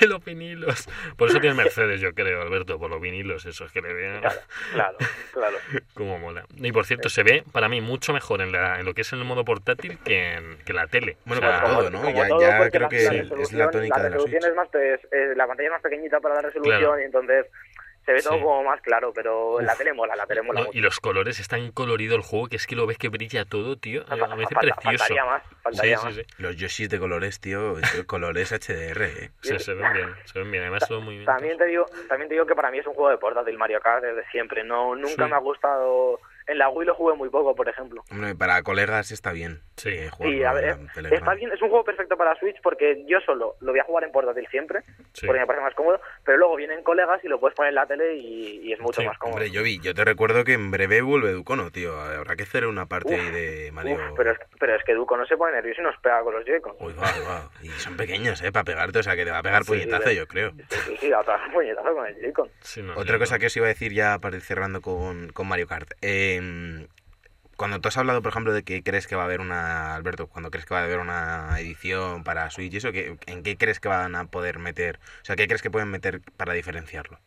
Ay, los vinilos. Por eso tiene Mercedes, yo creo, Alberto, por los vinilos esos que le vean. Claro, claro, claro. Como mola. Y por cierto, se ve para mí mucho mejor en, la, en lo que es el modo portátil que en, que la tele. Bueno, O sea, pues todo, ¿no? Ya- ya porque creo la- que la es la tónica de la resolución Switch. es más, pues, eh, la pantalla es más pequeñita para la resolución Claro. y entonces se ve todo Sí. como más claro, pero la tele mola, la tele mola no, mucho. y los colores están colorido el juego, que es que lo ves que brilla todo, tío. Fa- Me fa- parece falta- precioso. faltaría más, faltaría sí, más. sí, sí. Los Yoshis de colores, tío. Colores HDR, ¿eh? Se, se ven bien, se ven bien. Además, los movimientos. También te digo, también te digo que para mí es un juego de portátil Mario Kart desde siempre. No, nunca Sí. me ha gustado. En la Wii lo jugué muy poco, por ejemplo. Hombre, para colegas está bien. Sí. eh, Sí, jugarlo a ver, está bien, es un juego perfecto para Switch porque yo solo lo voy a jugar en portátil siempre, Sí. porque me parece más cómodo, pero luego vienen colegas y lo puedes poner en la tele y, y es mucho Sí, más cómodo. Hombre, yo vi, yo te recuerdo que en breve vuelve Ducono, tío. Habrá que hacer una parte Uf, ahí de Mario. Uf, pero, es, pero es que Duco no se pone nervioso y nos pega con los Joy-Con. Uy, va, va. Y son pequeños, ¿eh? Para pegarte, o sea, que te va a pegar Sí, puñetazo, sí, yo creo. Sí, sí, sí, a otra puñetazo con el Joy-Con. Sí, no, Otra cosa no. que os iba a decir ya para ir cerrando con, con Mario Kart. Eh, cuando tú has hablado, por ejemplo, de que crees que va a haber una. Alberto, cuando crees que va a haber una edición para Switch y eso, ¿qué- ¿en qué crees que van a poder meter? O sea, ¿qué crees que pueden meter para diferenciarlo?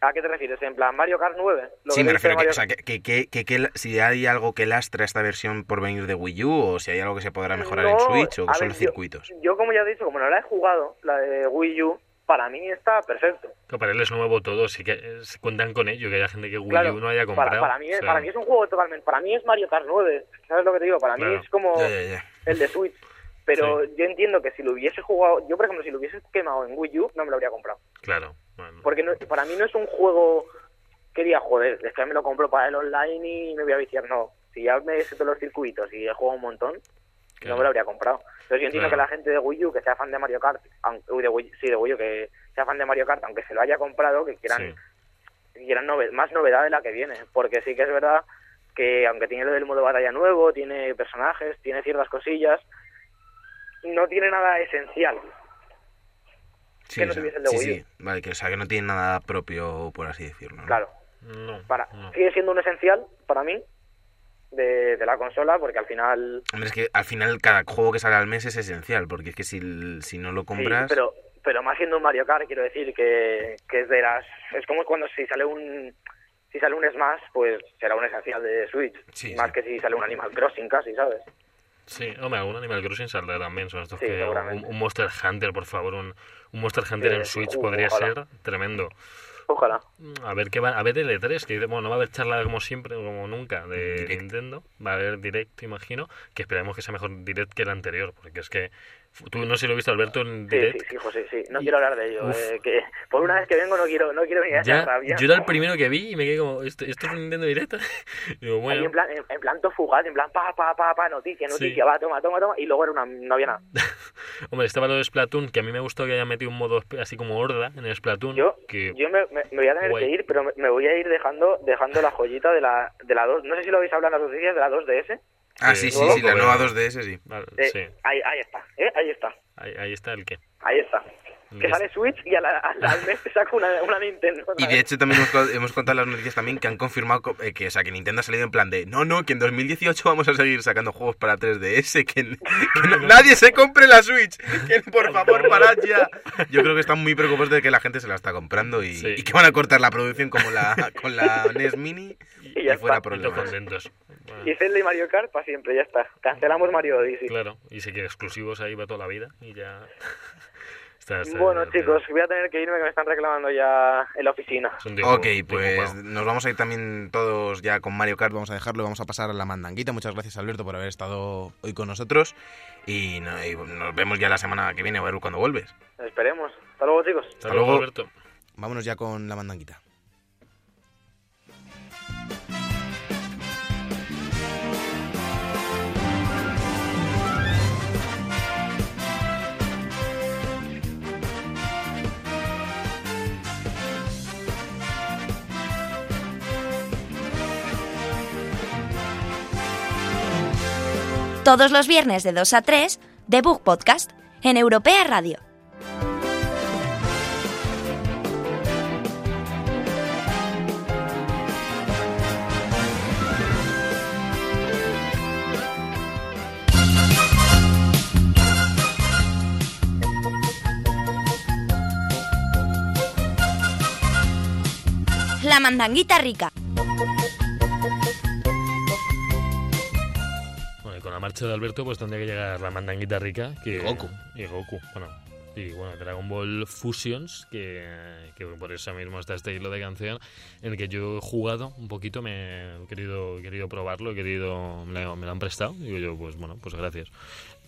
¿A qué te refieres? ¿En plan Mario Kart 9? ¿Lo Sí, que me refiero que, Mario o sea, que, que- que- que- que si hay algo que lastra esta versión por venir de Wii U o si hay algo que se podrá mejorar en Switch o a ver, yo- circuitos. Yo, como ya he dicho, como no la he jugado, la de Wii U, para mí está perfecto. Que para él es nuevo todo, sí que eh, se cuentan con ello, que haya gente que Wii Claro, U no haya comprado. para, para mí, es- o sea, para mí es un juego totalmente... Para mí es Mario Kart 9, ¿sabes lo que te digo? Para mí Claro. es como Ya, ya, ya. el de Switch. Pero yo entiendo que si lo hubiese jugado... Yo, por ejemplo, si lo hubiese quemado en Wii U, no me lo habría comprado. Claro. bueno. Porque no- para mí no es un juego que diga, joder, es que me lo compro para el online y me voy a viciar. No, si ya me sé todos los circuitos y he jugado un montón, Claro. no me lo habría comprado. Entonces yo entiendo Claro. que la gente de Wii U, que sea fan de Mario Kart, aunque, uy, de Wii, sí, de Wii U, que sea fan de Mario Kart, aunque se lo haya comprado, que quieran, Sí. quieran más novedad de la que viene. Porque sí que es verdad que aunque tiene lo del modo batalla nuevo, tiene personajes, tiene ciertas cosillas, no tiene nada esencial. Sí, que no o sea, tuviese el de sí, Wii U. sí. Vale, que, o sea, que no tiene nada propio, por así decirlo. ¿no? Claro. No, para no. sigue siendo un esencial para mí de, de la consola porque al final Hombre, es que al final cada juego que sale al mes es esencial, porque es que si, si no lo sí, compras... pero pero más siendo un Mario Kart quiero decir que, que es de las es como cuando si sale un si sale un Smash pues será un esencial de Switch Sí, más sí. que si sale un Animal Crossing casi sabes Sí, hombre, algún Animal Crossing saldrá también. Son estos Sí, que, un, un Monster Hunter, por favor. Un, un Monster Hunter Sí, en Switch uh, podría ojalá. ser tremendo. Ojalá A ver qué va, a ver el E3, que dice, bueno, no va a haber charla como siempre, como nunca, de Direct. Nintendo. Va a haber Direct, imagino, que esperemos que sea mejor Direct que el anterior, porque es que tú no sé si lo viste Alberto en sí sí sí José sí no quiero hablar de ello eh, que por una vez que vengo no quiero no quiero ni a esa Ya, rabia yo era el primero que vi y me quedé como, ¿esto, esto es un Nintendo Direct? Digo, Ahí bueno, en plan, en, en plan todo fugaz, en plan pa, pa, pa, pa, noticia, Sí. noticia, va, toma, toma, toma, y luego era una, no había nada. hombre, estaba lo de Splatoon, que a mí me gustó que haya metido un modo así como horda en el Splatoon. Yo, que, yo me, me- me voy a tener Guay. que ir, pero me, me voy a ir dejando dejando la joyita de la, de la 2. No sé si lo habéis hablado en las noticias de la 2DS. Ah, Eh, sí, sí, sí, la nueva 2DS, sí. Vale, Eh, sí, ahí, ahí está, ¿eh? ahí está, ahí, ahí está el que. ahí está. Que sale Switch y a la- al, al mes te saca una, una Nintendo. Y de hecho también hemos, co- hemos contado las noticias también que han confirmado co- eh, que, o sea, que Nintendo ha salido en plan de no, no, que en 2018 vamos a seguir sacando juegos para 3DS, que, que no- nadie se compre la Switch, que por favor parad ya. Yo creo que están muy preocupados de que la gente se la está comprando y, Sí. y que van a cortar la producción como la con la NES Mini Y y, ya fuera problemas. contentos. Bueno, Y Zelda y Mario Kart para siempre, ya está. Cancelamos Mario Odyssey. Claro, y si que exclusivos ahí va toda la vida y ya... Está- está Bueno, chicos, voy a tener que irme que me están reclamando ya en la oficina. Ok, pues nos vamos a ir también todos ya con Mario Kart, vamos a dejarlo, vamos a pasar a la mandanguita. Muchas gracias Alberto por haber estado hoy con nosotros y, no- y nos vemos ya la semana que viene, a ver cuando vuelves. Esperemos. Hasta luego, chicos. Hasta Hasta luego, luego. Alberto. Vámonos ya con la mandanguita. Todos los viernes de 2 a 3, The Book Podcast, en Europea Radio. La mandanguita rica. Marcha de Alberto, pues tendría que llegar la mandanguita rica. Que, Y Goku. Y Goku, bueno. Y bueno, Dragon Ball Fusions, que, que por eso mismo está este hilo de canción, en el que yo he jugado un poquito, me he querido, he querido probarlo, he querido, me lo, me lo han prestado. Digo yo, pues bueno, pues gracias.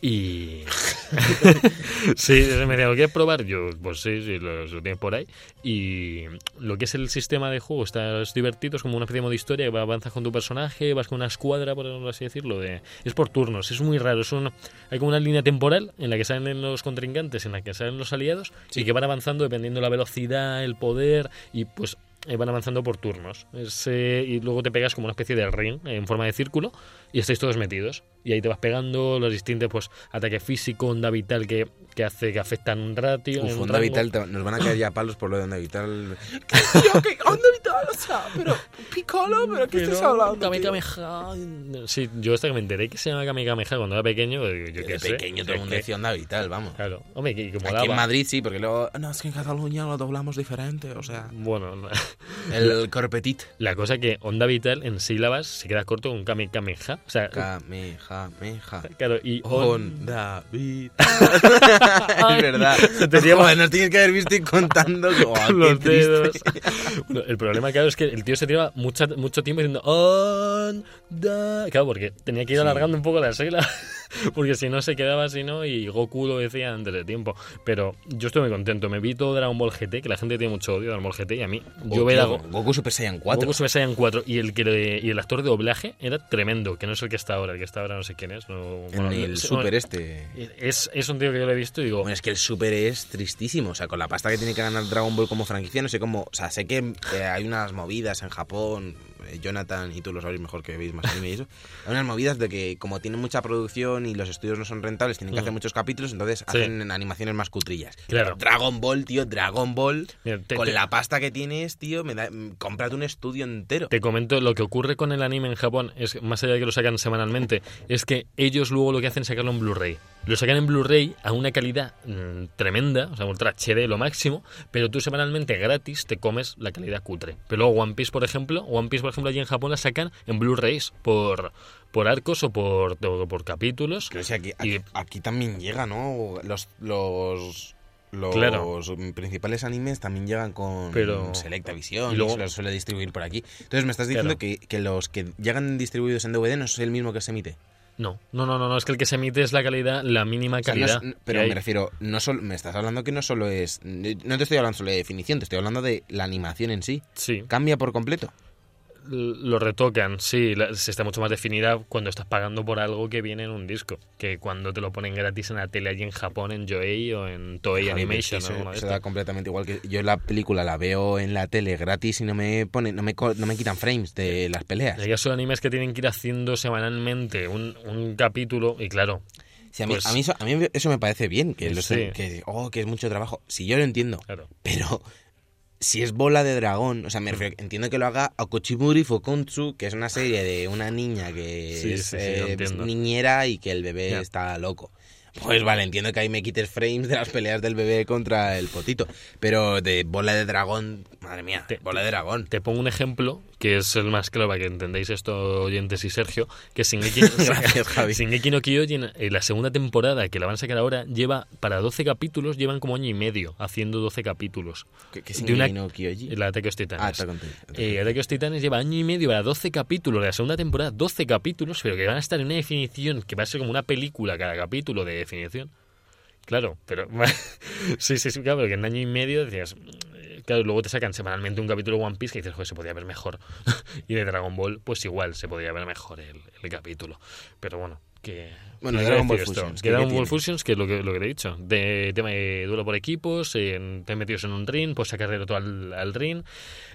Y. sí, me dijo, ¿lo quieres probar? Yo, pues sí, sí, lo, lo tienes por ahí. Y lo que es el sistema de juego está es divertido, es como una especie de historia que avanzas con tu personaje, vas con una escuadra, por así decirlo. De, es por turnos, es muy raro. Es un, hay como una línea temporal en la que salen los contrincantes, en la que salen los aliados, y que van avanzando dependiendo la velocidad, el poder, y pues eh, van avanzando por turnos. Es, eh, y luego te pegas como una especie de ring en forma de círculo y estáis todos metidos. Y ahí te vas pegando los distintos pues ataque físico, onda vital que, que hace que afectan un ratio. Uf, un Onda rango. Vital, te- nos van a caer ya palos por lo de Onda Vital. Tío, ¿qué onda vital? O sea, pero Piccolo, pero ¿qué estás hablando? Kame? Kameha. Sí, yo hasta que me enteré que se llama Kame Kameha cuando era pequeño, digo, yo qué de sé. pequeño todo el mundo decía Onda Vital, vamos. Claro, hombre, que, Aquí en Madrid sí, porque luego No, es que en Cataluña lo doblamos diferente, o sea... Bueno, el corpetit. la cosa que onda vital en sílabas se queda corto con Kame Kameha. O sea, Kameha, meja. claro, y on- Vital. es verdad. Joder, nos tienes que haber visto ir contando. Oh, qué los dedos. Bueno, el problema, claro, es que el tío se tiraba mucha, mucho tiempo diciendo onda. Claro, porque tenía que ir alargando un poco la sigla. Porque si no se quedaba así, ¿no? Y Goku lo decía antes de tiempo. Pero yo estoy muy contento. Me vi todo Dragon Ball GT, que la gente tiene mucho odio a Dragon Ball GT. Y a mí, yo ver a Go- Goku Super Saiyan 4. Goku Super Saiyan 4 y el, que le- y el actor de doblaje era tremendo, que no es el que está ahora. El que está ahora no sé quién es. No, bueno, el Super este. Es, es un tío que yo lo he visto y digo, Bueno, es que el Super es tristísimo. O sea, con la pasta que tiene que ganar Dragon Ball como franquicia, no sé cómo. O sea, sé que eh, hay unas movidas en Japón. Eh, Jonathan y tú lo sabéis mejor que veis más anime y eso. Hay unas movidas de que, como tienen mucha producción y los estudios no son rentables, tienen que Mm. hacer muchos capítulos, entonces Sí. hacen animaciones más cutrillas. Claro. Dragon Ball, tío, Dragon Ball. Mira, te- con te- la pasta que tienes, tío, me da, mm, cómprate un estudio entero. Te comento, lo que ocurre con el anime en Japón, es más allá de que lo sacan semanalmente, es que ellos luego lo que hacen es sacarlo en Blu-ray. Lo sacan en Blu-ray a una calidad mm, tremenda, o sea, ultra HD lo máximo, pero tú semanalmente gratis te comes la calidad cutre. Pero luego One Piece, por ejemplo, One Piece, por ejemplo, allí en Japón la sacan en Blu-rays por, por arcos o por, o por capítulos. Creo que aquí, Y- aquí, también llega, ¿no? Los, los, los Claro. principales animes también llegan con Pero- Selecta Visión y se los suele distribuir por aquí. Entonces me estás diciendo Claro. que, que los que llegan distribuidos en DVD no es el mismo que se emite. No, no, no, no, no, es que el que se emite es la calidad, la mínima O sea, no es- calidad. pero me refiero, no solo, me estás hablando que no solo es... No te estoy hablando solo de definición, te estoy hablando de la animación en sí. Sí. Cambia por completo. Lo retocan, sí, la- se está mucho más definida cuando estás pagando por algo que viene en un disco, que cuando te lo ponen gratis en la tele allí en Japón, en Joey o en Toei Animation. eso estas. da completamente igual que yo la película la veo en la tele gratis y no me pone, no me, no me quitan frames de las peleas. Ya son animes que tienen que ir haciendo semanalmente un, un capítulo y claro, Sí, a, mí, Pues- a, mí eso, a mí eso me parece bien, que, lo Sí. que, oh, que es mucho trabajo. Si yo lo entiendo, Claro. pero si es bola de dragón, o sea, me refiero, entiendo que lo haga Okochimuri Fokontsu, que es una serie de una niña que Sí, es sí, sí, eh, niñera y que el bebé está loco. Pues vale, entiendo que ahí me quites frames de las peleas del bebé contra el potito. Pero de bola de dragón, madre mía, Te- bola de dragón. Te pongo un ejemplo que es el más claro para que entendáis esto, oyentes y Sergio, que Shingeki, Gracias, Javi. Shingeki no Kyojin, en la segunda temporada, que la van a sacar ahora, lleva para 12 capítulos, llevan como año y medio haciendo 12 capítulos. ¿Qué, qué Shingeki no? La Ataque a los Titanes. Ah, Eh. Ataque a los Titanes lleva año y medio para 12 capítulos, la segunda temporada 12 capítulos, pero que van a estar en una definición que va a ser como una película cada capítulo de definición. Claro, pero sí, sí, sí, claro, que en año y medio decías, claro, luego te sacan semanalmente un capítulo de One Piece que dices, joder, se podía ver mejor. y de Dragon Ball, pues igual, se podía ver mejor el, el capítulo. Pero bueno, que... Bueno, Dragon Ball Fusions, Que ¿qué- Dragon Ball? Fusions, que es lo que, lo que he dicho, de tema de duelo por equipos, te metidos en un ring, pues sacar todo al, al ring,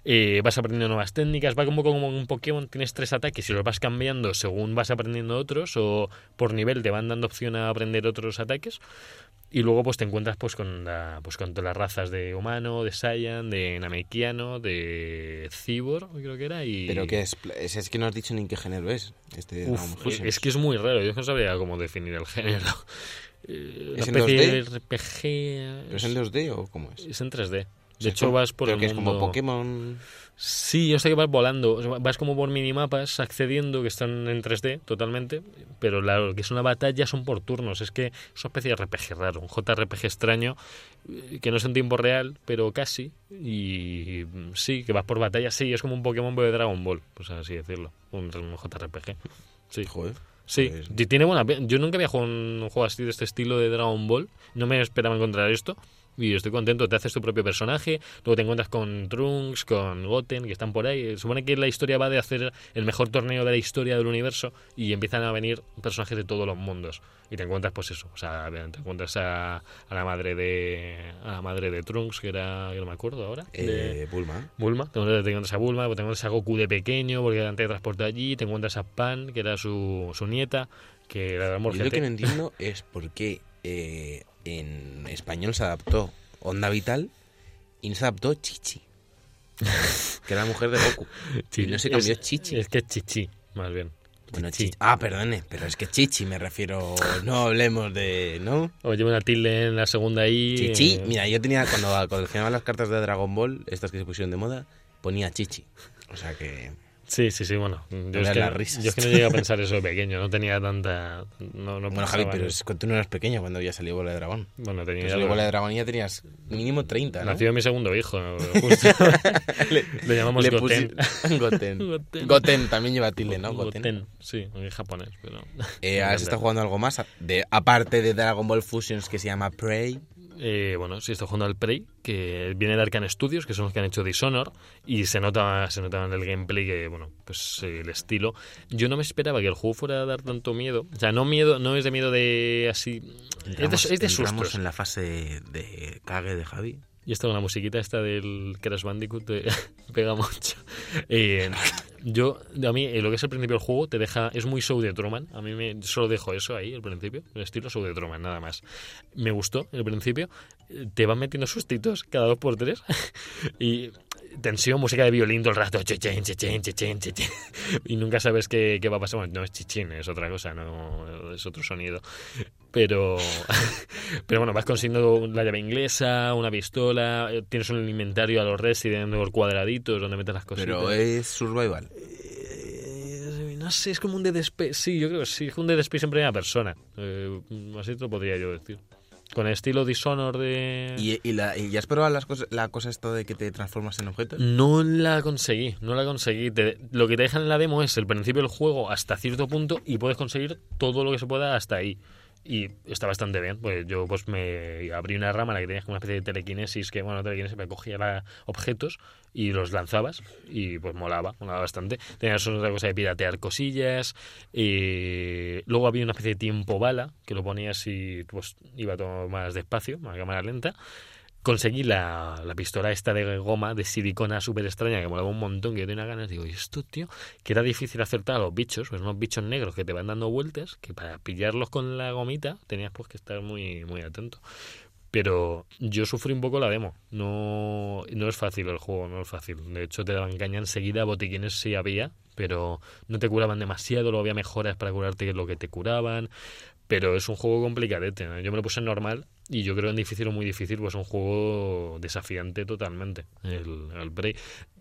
eh, vas aprendiendo nuevas técnicas, va como, como un Pokémon, tienes tres ataques y los vas cambiando según vas aprendiendo otros o por nivel te van dando opción a aprender otros ataques y luego pues te encuentras pues con la, pues con todas las razas de humano, de Saiyan, de Namekiano, de Cibor, creo que era y Pero que es, es, es que no has dicho ni en qué género es. Este Uf, es que es muy raro, yo no sabría cómo definir el género. Eh, ¿Es en especie de 2D? RPG. ¿Pero es en 2D o cómo es? Es en 3D. De O sea, hecho, vas por el que es como Pokémon. Sí, yo sé que vas volando, vas como por minimapas accediendo que están en 3D totalmente, pero la- lo que es una batalla son por turnos, es que es una especie de RPG raro, un JRPG extraño eh, que no es en tiempo real, pero casi, y sí, que vas por batalla, sí, es como un Pokémon de Dragon Ball, pues así decirlo, un, un JRPG. Sí. Joder. Sí, Pues- tiene buena Yo nunca había jugado un juego así de este estilo de Dragon Ball. No me esperaba encontrar esto. Y estoy contento. Te haces tu propio personaje. Luego te encuentras con Trunks, con Goten, que están por ahí. Supone que la historia va de hacer el mejor torneo de la historia del universo. Y empiezan a venir personajes de todos los mundos. Y te encuentras, pues eso. O sea, te encuentras a, a la madre de. A la madre de Trunks, que era. Yo no me acuerdo ahora. de- Eh, Bulma. Bulma, te encuentras, a Bulma, te encuentras a Goku de pequeño, porque antes de transporte allí, te encuentras a Pan, que era su, su nieta, que de amor Yo lo que no entiendo es por qué eh, en español se adaptó Onda Vital y no se adaptó Chichi. que era la mujer de Goku. Y no se cambió es- Chichi. Es que es Chichi, más bien. Bueno, Chichi. Ah, perdone, pero es que Chichi me refiero. No hablemos de. ¿No? O lleva una tilde en la segunda I. Chichi. eh, Mira, yo tenía. Cuando coleccionaba las cartas de Dragon Ball, estas que se pusieron de moda, ponía Chichi. O sea que. Sí, sí, sí, bueno. Yo es, que, las risas. yo es que no llegué a pensar eso de pequeño, no tenía tanta... No, no Bueno, Javi, pero es tú no eras pequeño cuando ya salió Bola de Dragón. Bueno, tenía... Salió Bola de Dragón ya tenías mínimo 30, ¿no? Nació mi segundo hijo, justo. le, llamamos Le Goten. Goten. Goten. Goten también lleva tilde, ¿no? Goten. Goten, sí, en japonés, pero... Eh, ¿Has estado jugando algo más? De, aparte de Dragon Ball Fusions que se llama Prey. Eh, bueno, sí, estoy jugando al Prey, que viene de Arcan Studios, que son los que han hecho Dishonor, y se nota, se nota en el gameplay que, bueno, pues eh, el estilo. Yo no me esperaba que el juego fuera a dar tanto miedo. O sea, no miedo, no es de miedo de así. Entramos, es de, es de sustos. en la fase de cague de Javi. Y esta con la musiquita esta del Crash Bandicoot te pega mucho. Eh, yo, a mí, eh, lo que es el principio del juego te deja, es muy show de Truman. A mí me, solo dejo eso ahí, el principio, el estilo show de Truman, nada más. Me gustó el principio. Eh, Te van metiendo sustitos cada dos por tres. y tensión, música de violín todo el rato. chichín, chichín, chichín, chichín. Y nunca sabes qué, qué va a pasar. Bueno, no es chichín, es otra cosa, no es otro sonido. Pero, pero bueno, vas consiguiendo la llave inglesa, una pistola, eh, tienes un inventario a los Resident, los cuadraditos donde metes las cositas. Pero es survival. Eh, no sé, es como un Dead Space. Sí, yo creo que sí, es un Dead Space en primera persona. Eh, así te lo podría yo decir. Con el estilo Dishonor de... ¿Y, y, la, y has probado las cosas, la cosa esto de que te transformas en objetos? No la conseguí, no la conseguí. Te- lo que te dejan en la demo es el principio del juego hasta cierto punto y puedes conseguir todo lo que se pueda hasta ahí. Y está bastante bien. Pues yo pues me abrí una rama en la que tenías como una especie de telequinesis que, bueno, telequinesis me cogía objetos y los lanzabas y pues molaba, molaba bastante. Tenías otra cosa de piratear cosillas. Y luego había una especie de tiempo bala que lo ponías y pues iba todo más despacio, más cámara lenta. Conseguí la, la pistola esta de goma de silicona súper extraña que molaba un montón, que yo tenía ganas. Digo, ¿y esto, tío? Que era difícil acertar a los bichos, pues unos bichos negros que te van dando vueltas, que para pillarlos con la gomita tenías pues que estar muy, muy atento. Pero yo sufrí un poco la demo. No, no es fácil el juego, no es fácil. De hecho, te daban caña enseguida, botiquines sí había, pero no te curaban demasiado, luego había mejoras para curarte lo que te curaban. Pero es un juego complicadete. Yo me lo puse normal y yo creo en difícil o muy difícil, pues es un juego desafiante totalmente, el, el Prey.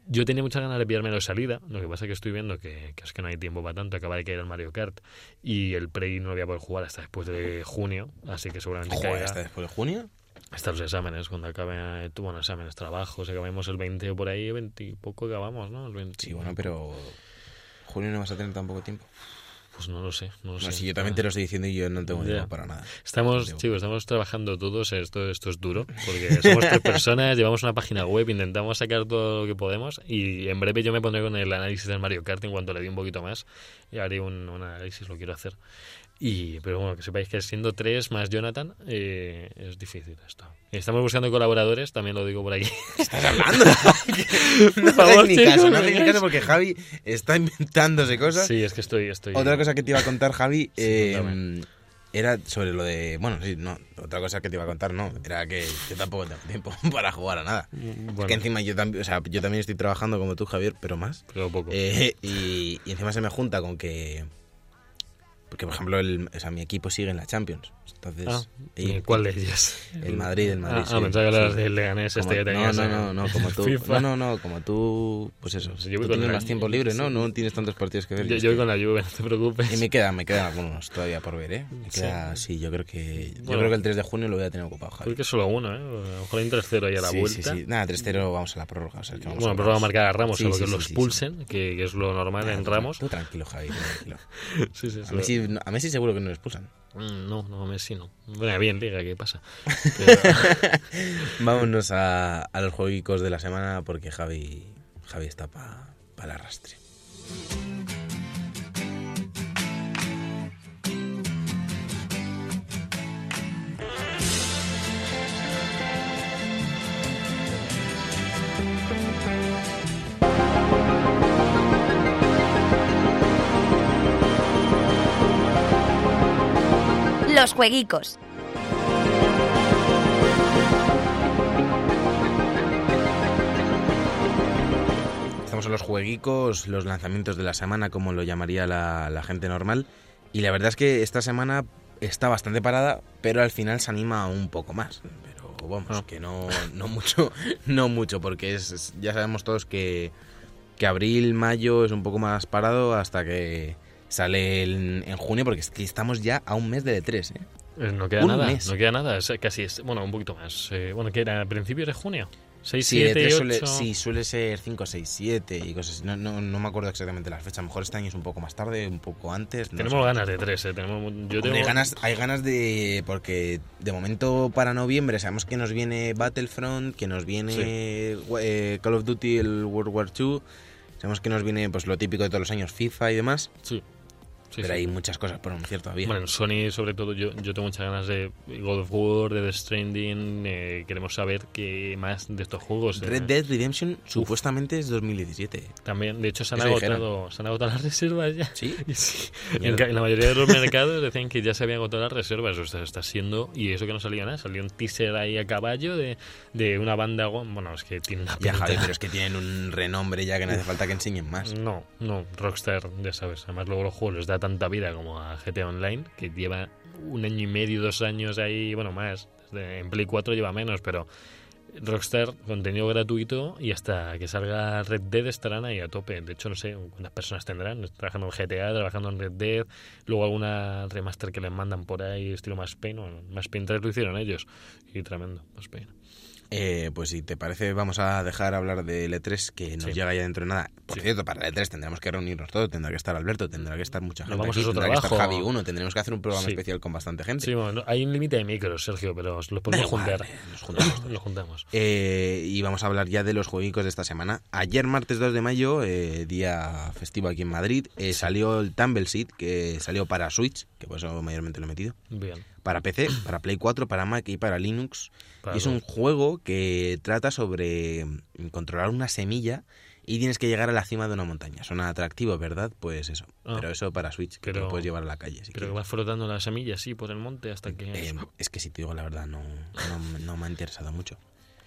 Yo tenía muchas ganas de pillármelo de salida, lo que pasa es que estoy viendo que, que es que no hay tiempo para tanto, acaba de caer el Mario Kart y el Prey no lo voy a poder jugar hasta después de junio, así que seguramente Joder, caiga hasta después de junio. hasta los exámenes, cuando acabe, tú, bueno, exámenes, trabajos, acabemos el 20 o por ahí, 20 y poco acabamos, ¿no? El 20, Sí, bueno, pero. Junio no vas a tener tan poco tiempo. Pues no lo sé, no lo No, sé. si yo también te lo estoy diciendo y yo no tengo tiempo para nada. Estamos, chicos, estamos trabajando todos, esto, esto es duro, porque somos tres personas, llevamos una página web, intentamos sacar todo lo que podemos y en breve yo me pondré con el análisis del Mario Kart en cuanto le dé un poquito más y haré un, un análisis, lo quiero hacer. Y, pero bueno, que sepáis que siendo tres más Jonathan eh, es difícil esto. Estamos buscando colaboradores, también lo digo por aquí. ¿Estás hablando? no hagas ni caso, no hagas ni caso porque Javi está inventándose cosas. Sí, es que estoy... estoy Otra cosa que te iba a contar, Javi, eh, era sobre lo de. Bueno, sí, no. Otra cosa que te iba a contar, no. Era que yo tampoco tengo tiempo para jugar a nada. Bueno, Que encima yo también, o sea, yo también estoy trabajando como tú, Javier, pero más. pero poco. Eh, y, y encima se me junta con que. Porque, por ejemplo, el, o sea, mi equipo sigue en la Champions. Entonces. Ah, y- ¿y ¿Cuál de ellas? El Madrid, el Madrid. Ah, sí, ah, pensaba que hablas sí. del Leganés este que tenías no, no, no, no, como tú. FIFA. No, no, no, como tú. Pues eso. Pues yo voy tú tienes la- más tiempo libre, ¿no? sí. No tienes tantos partidos que ver. Yo, yo voy con la Juve, no te preocupes. Y me quedan, me quedan algunos todavía por ver, ¿eh? Me queda, sí, yo creo que. Yo Bueno. creo que el 3 de junio lo voy a tener ocupado, Javi. Creo que solo uno, ¿eh? A lo mejor hay un 3-0 ahí a la vuelta. Sí, sí. Nada, 3-0 vamos a la prórroga. O sea, que vamos Bueno, a pero va a Ramos, sí, que lo expulsen, Que, es lo normal en Ramos. Tú tranquilo, Javi, tranquilo. Sí, sí, sí. Messi, a Messi seguro que no lo expulsan. Mm, No, no, Messi no. Bueno, bien, Liga, ¿qué pasa? Pero- Vámonos a, a los jueguicos de la semana porque Javi, Javi está para pa el arrastre. Los jueguicos. Estamos en los jueguicos, los lanzamientos de la semana, como lo llamaría la, la gente normal. Y la verdad es que esta semana está bastante parada, pero al final se anima un poco más. Pero vamos, Ah. que no, no mucho, no mucho, porque es, es- ya sabemos todos que, que abril, mayo es un poco más parado hasta que sale en, en junio, porque es que estamos ya a un mes de E3, ¿eh? Eh, No queda Un nada, mes. no queda nada. Es casi, es, bueno, un poquito más. Eh, bueno, que era a principios de junio. 6, Sí, 7, E3 8. suele, sí, suele ser 5, 6, 7 y cosas así. No, no, no me acuerdo exactamente las fechas. A lo mejor este año es un poco más tarde, un poco antes. no Tenemos ganas de 3, eh. Tenemos, yo tengo hay, ganas, hay ganas de. Porque de momento para noviembre sabemos que nos viene Battlefront, que nos viene eh, Call of Duty, el World War II. Sabemos que nos viene pues lo típico de todos los años, FIFA y demás. Sí. Sí, pero sí. hay muchas cosas por anunciar todavía. Bueno, en Sony, sobre todo, yo, yo tengo muchas ganas de God of War, de The Stranding. eh, queremos saber qué más de estos juegos. eh. Red Dead Redemption supuestamente es 2017. También, de hecho, se han, agotado, se han agotado las reservas ya. ¿Sí? Sí, en, en la mayoría de los mercados decían que ya se habían agotado las reservas. O sea, está siendo. Y eso que no salía nada. Salió un teaser ahí a caballo de, de una banda. Bueno, es que tiene una Ya. Javi, pero es que tienen un renombre ya que no hace falta que enseñen más. No, no, Rockstar, ya sabes. Además, luego los juegos les da tanta vida como a GTA Online, que lleva un año y medio, dos años ahí, bueno, más. En Play 4 lleva menos, pero Rockstar, contenido gratuito y hasta que salga Red Dead estarán ahí a tope. De hecho, no sé cuántas personas tendrán trabajando en GTA, trabajando en Red Dead, luego alguna remaster que les mandan por ahí, estilo Payne. Bueno, Max Payne 3 lo hicieron ellos y tremendo, Max Payne. Eh, pues si te parece, vamos a dejar hablar del E3 que nos Sí. llega ya dentro de nada. Por Sí. cierto, para el E3 tendremos que reunirnos todos. Tendrá que estar Alberto, tendrá que estar mucha gente. vamos aquí, a tendrá que estar. Javi uno. Tendremos que hacer un programa Sí. especial con bastante gente. Sí, bueno, no- hay un límite de micros, Sergio, pero os los podemos juntar. eh, nos juntamos Los juntamos. Eh, y vamos a hablar ya de los jueguicos de esta semana. Ayer, martes 2 de mayo, eh, día festivo aquí en Madrid, eh, salió el Tumble Seed, que salió para Switch, que por eso mayormente lo he metido. Bien. Para PC, para Play 4, para Mac y para Linux. Para y es un juego que trata sobre mm, controlar una semilla y tienes que llegar a la cima de una montaña. Suena atractivo, ¿verdad? Pues eso. Ah. Pero eso para Switch, que Pero- lo puedes llevar a la calle. si Creo que vas frotando las semillas, sí, por el monte hasta que... Eh, es que si te digo la verdad, no, no, no me ha interesado mucho.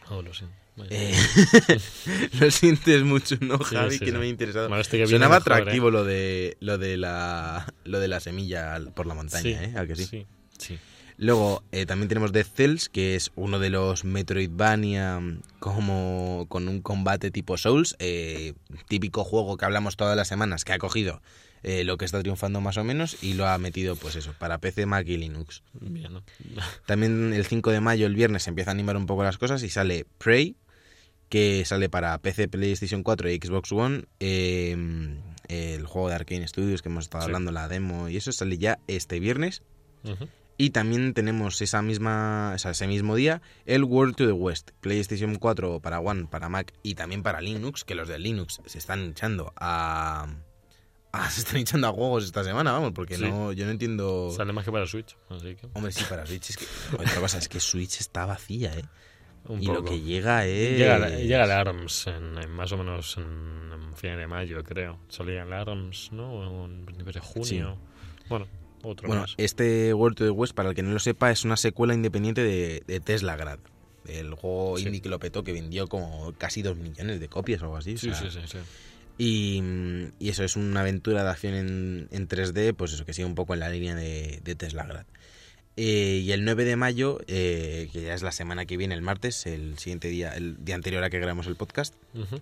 Oh, lo. Vaya. Eh, lo sientes mucho, ¿no, Javi? sí, que no me ha interesado. Bueno, este Sonaba mejor, ¿eh? atractivo lo de lo de la lo de la semilla por la montaña, sí, ¿eh? ¿A que sí? Sí. Luego eh, también tenemos Dead Cells, que es uno de los Metroidvania mm, como con un combate tipo Souls, eh, típico juego que hablamos todas las semanas, que ha cogido eh, lo que está triunfando más o menos y lo ha metido, pues eso, para PC, Mac y Linux. Bien, ¿no? También el 5 de mayo, el viernes, se empieza a animar un poco las cosas y sale Prey, que sale para PC, PlayStation 4 y Xbox One. eh, el juego de Arkane Studios que hemos estado Sí. hablando, la demo y eso, sale ya este viernes. Y también tenemos esa misma, o sea, ese mismo día el World to the West, PlayStation 4 para One, para Mac y también para Linux, que los de Linux se están echando a, a- se están echando a juegos esta semana, vamos, porque Sí. no, yo no entiendo. Sale más que para Switch, así que... Hombre, sí, para Switch es que otra cosa es que Switch está vacía, ¿eh? Un y poco. lo que llega es Llega, llega el ARMS en, en más o menos en, en fin de mayo, creo. Salía el ARMS, ¿no? En principios de junio. Bueno, otro Bueno, más. este World to the West, para el que no lo sepa, es una secuela independiente de, de Tesla Grad. El juego Sí. indie que lo petó, que vendió como casi dos millones de copias o algo así. o Sí, sea, sí, sí, sí. Y, y eso es una aventura de acción en, en 3D, pues eso, que sigue un poco en la línea de, de Tesla Grad. Eh, y el 9 de mayo, eh, que ya es la semana que viene, el martes, el siguiente día, el día anterior a que grabamos el podcast,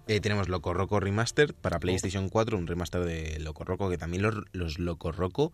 eh, tenemos Loco Roco Remastered para PlayStation 4, un remaster de Loco Roco, que también los, los Loco Roco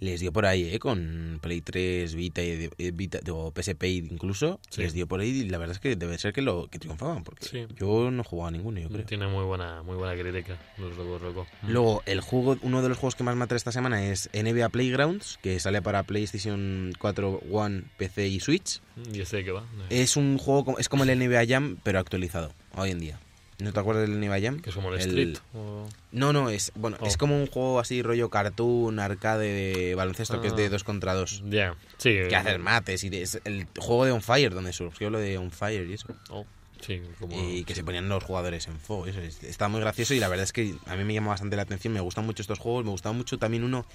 les dio por ahí, ¿eh? Con Play 3, Vita, y- eh, Vita o PSP incluso, Sí. les dio por ahí y la verdad es que debe ser que lo que triunfaban, porque Sí. yo no he jugado a ninguno, yo creo. Tiene muy buena, muy buena crítica, los Loco Roco. Luego, el juego, uno de los juegos que más me atrae esta semana es NBA Playgrounds, que sale para PlayStation 4, One, PC y Switch. ¿Y este de qué va? Es un juego, es como el NBA Jam, pero actualizado, hoy en día. ¿No te acuerdas del NBA Jam? Que es como el, El- Street. o- No, no, es bueno, Oh. es como un juego así rollo cartoon, arcade de baloncesto que es de Ah. dos contra dos. Ya, sí. Que haces mates y es el juego de On Fire, donde surgió lo de On Fire y eso. Oh, sí, como... y que se ponían los jugadores en fuego. Eso es- está muy gracioso y la verdad es que a mí me llama bastante la atención. Me gustan mucho estos juegos. Me gustaba mucho también uno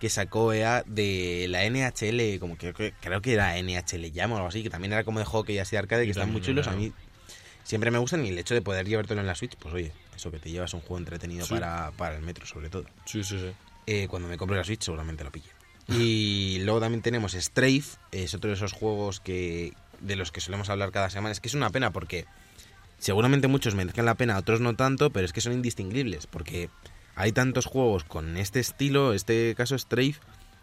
que sacó EA de la NHL, como que que- creo que era NHL Jam o algo así, que también era como de hockey así de arcade, Y que están muy chulos. A mí siempre me gustan y el hecho de poder llevártelo en la Switch, pues oye, eso que te llevas un juego entretenido Sí. para, para el metro, sobre todo. Sí, sí, sí. Eh, cuando me compre la Switch seguramente lo pille. Y luego también tenemos Strafe, es otro de esos juegos que de los que solemos hablar cada semana. Es que es una pena porque seguramente muchos merezcan la pena, otros no tanto, pero es que son indistinguibles porque hay tantos juegos con este estilo, este caso Strafe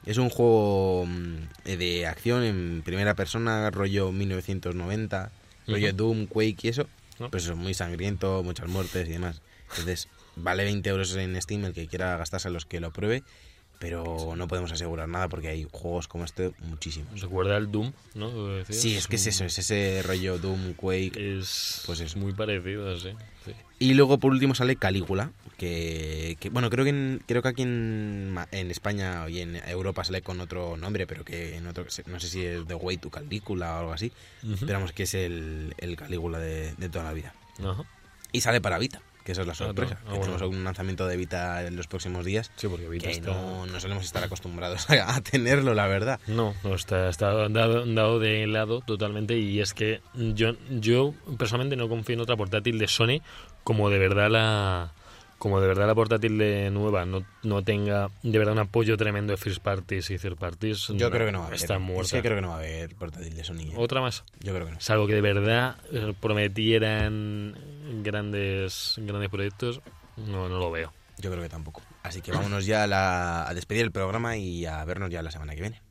es un juego mm, eh, de acción en primera persona, rollo 1990, rollo. Doom, Quake y eso, ¿No? pues muy sangriento, muchas muertes y demás. Entonces, vale 20 euros en Steam el que quiera gastarse los que lo pruebe, pero no podemos asegurar nada porque hay juegos como este muchísimos. Recuerda el Doom, ¿no? Sí, es que es eso, es ese rollo Doom, Quake. Es, Pues es muy parecido, sí. sí. Y luego por último sale Calígula, que, que, bueno, creo que en- creo que aquí en, en España y en Europa sale con otro nombre, pero que en otro, no sé si es The Way to Calígula o algo así, Ujú. pero vamos que es el, el Calígula de, de toda la vida. Ajá. Y sale para Vita, que esa es la sorpresa. Ah, que bueno. tenemos un lanzamiento de Vita en los próximos días, Sí, porque Vita que está... no, no solemos estar acostumbrados a, a tenerlo, la verdad. No, no está, está dado, dado de lado totalmente y es que yo, yo personalmente no confío en otra portátil de Sony como de verdad la como de verdad la portátil de nueva no, no tenga de verdad un apoyo tremendo de first parties y third parties. Yo creo que no va a haber. Está Es muerta. que creo que no va a haber portátil de Sony. ¿eh? Otra más. Yo creo que no. Salvo que de verdad eh, prometieran grandes grandes proyectos, no, no lo veo. Yo creo que tampoco. Así que vámonos ya a, la- a despedir el programa y a vernos ya la semana que viene.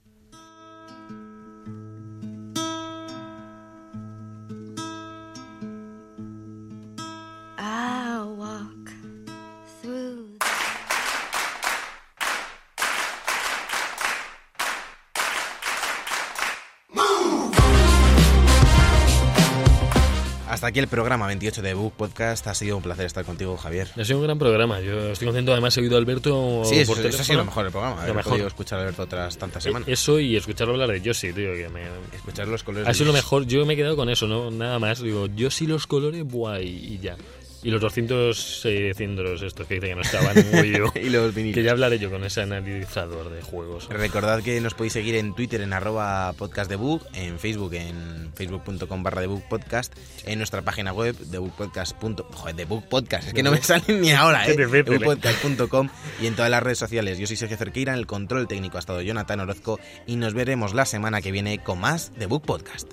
Hasta aquí el programa 28 de Book Podcast. Ha sido un placer estar contigo, Javier. Ha sido un gran programa. Yo estoy contento. Además, he oído a Alberto. Sí, eso, por eso ha teléfono. sido lo mejor del programa. Haber mejor. podido escuchar a Alberto otras tantas semanas. Eso y escucharlo hablar de Yoshi, tío. Que me, Escuchar los colores. ha sido lo mejor. Yo me he quedado con eso, ¿no? Nada más. Digo, Yoshi los colores, guay, y ya. Y los 200 eh, cindros estos que dice que no estaban muy yo. y los vinilos. Que ya hablaré yo con ese analizador de juegos. Recordad que nos podéis seguir en Twitter en arroba podcastdebug, en Facebook en facebook.com barra debugpodcast, en nuestra página web debugpodcast. Joder, debugpodcast, es que no me salen ni ahora, eh. eh. debugpodcast.com y en todas las redes sociales. Yo soy Sergio Cerqueira, en el control técnico ha estado Jonathan Orozco y nos veremos la semana que viene con más Debug Podcast.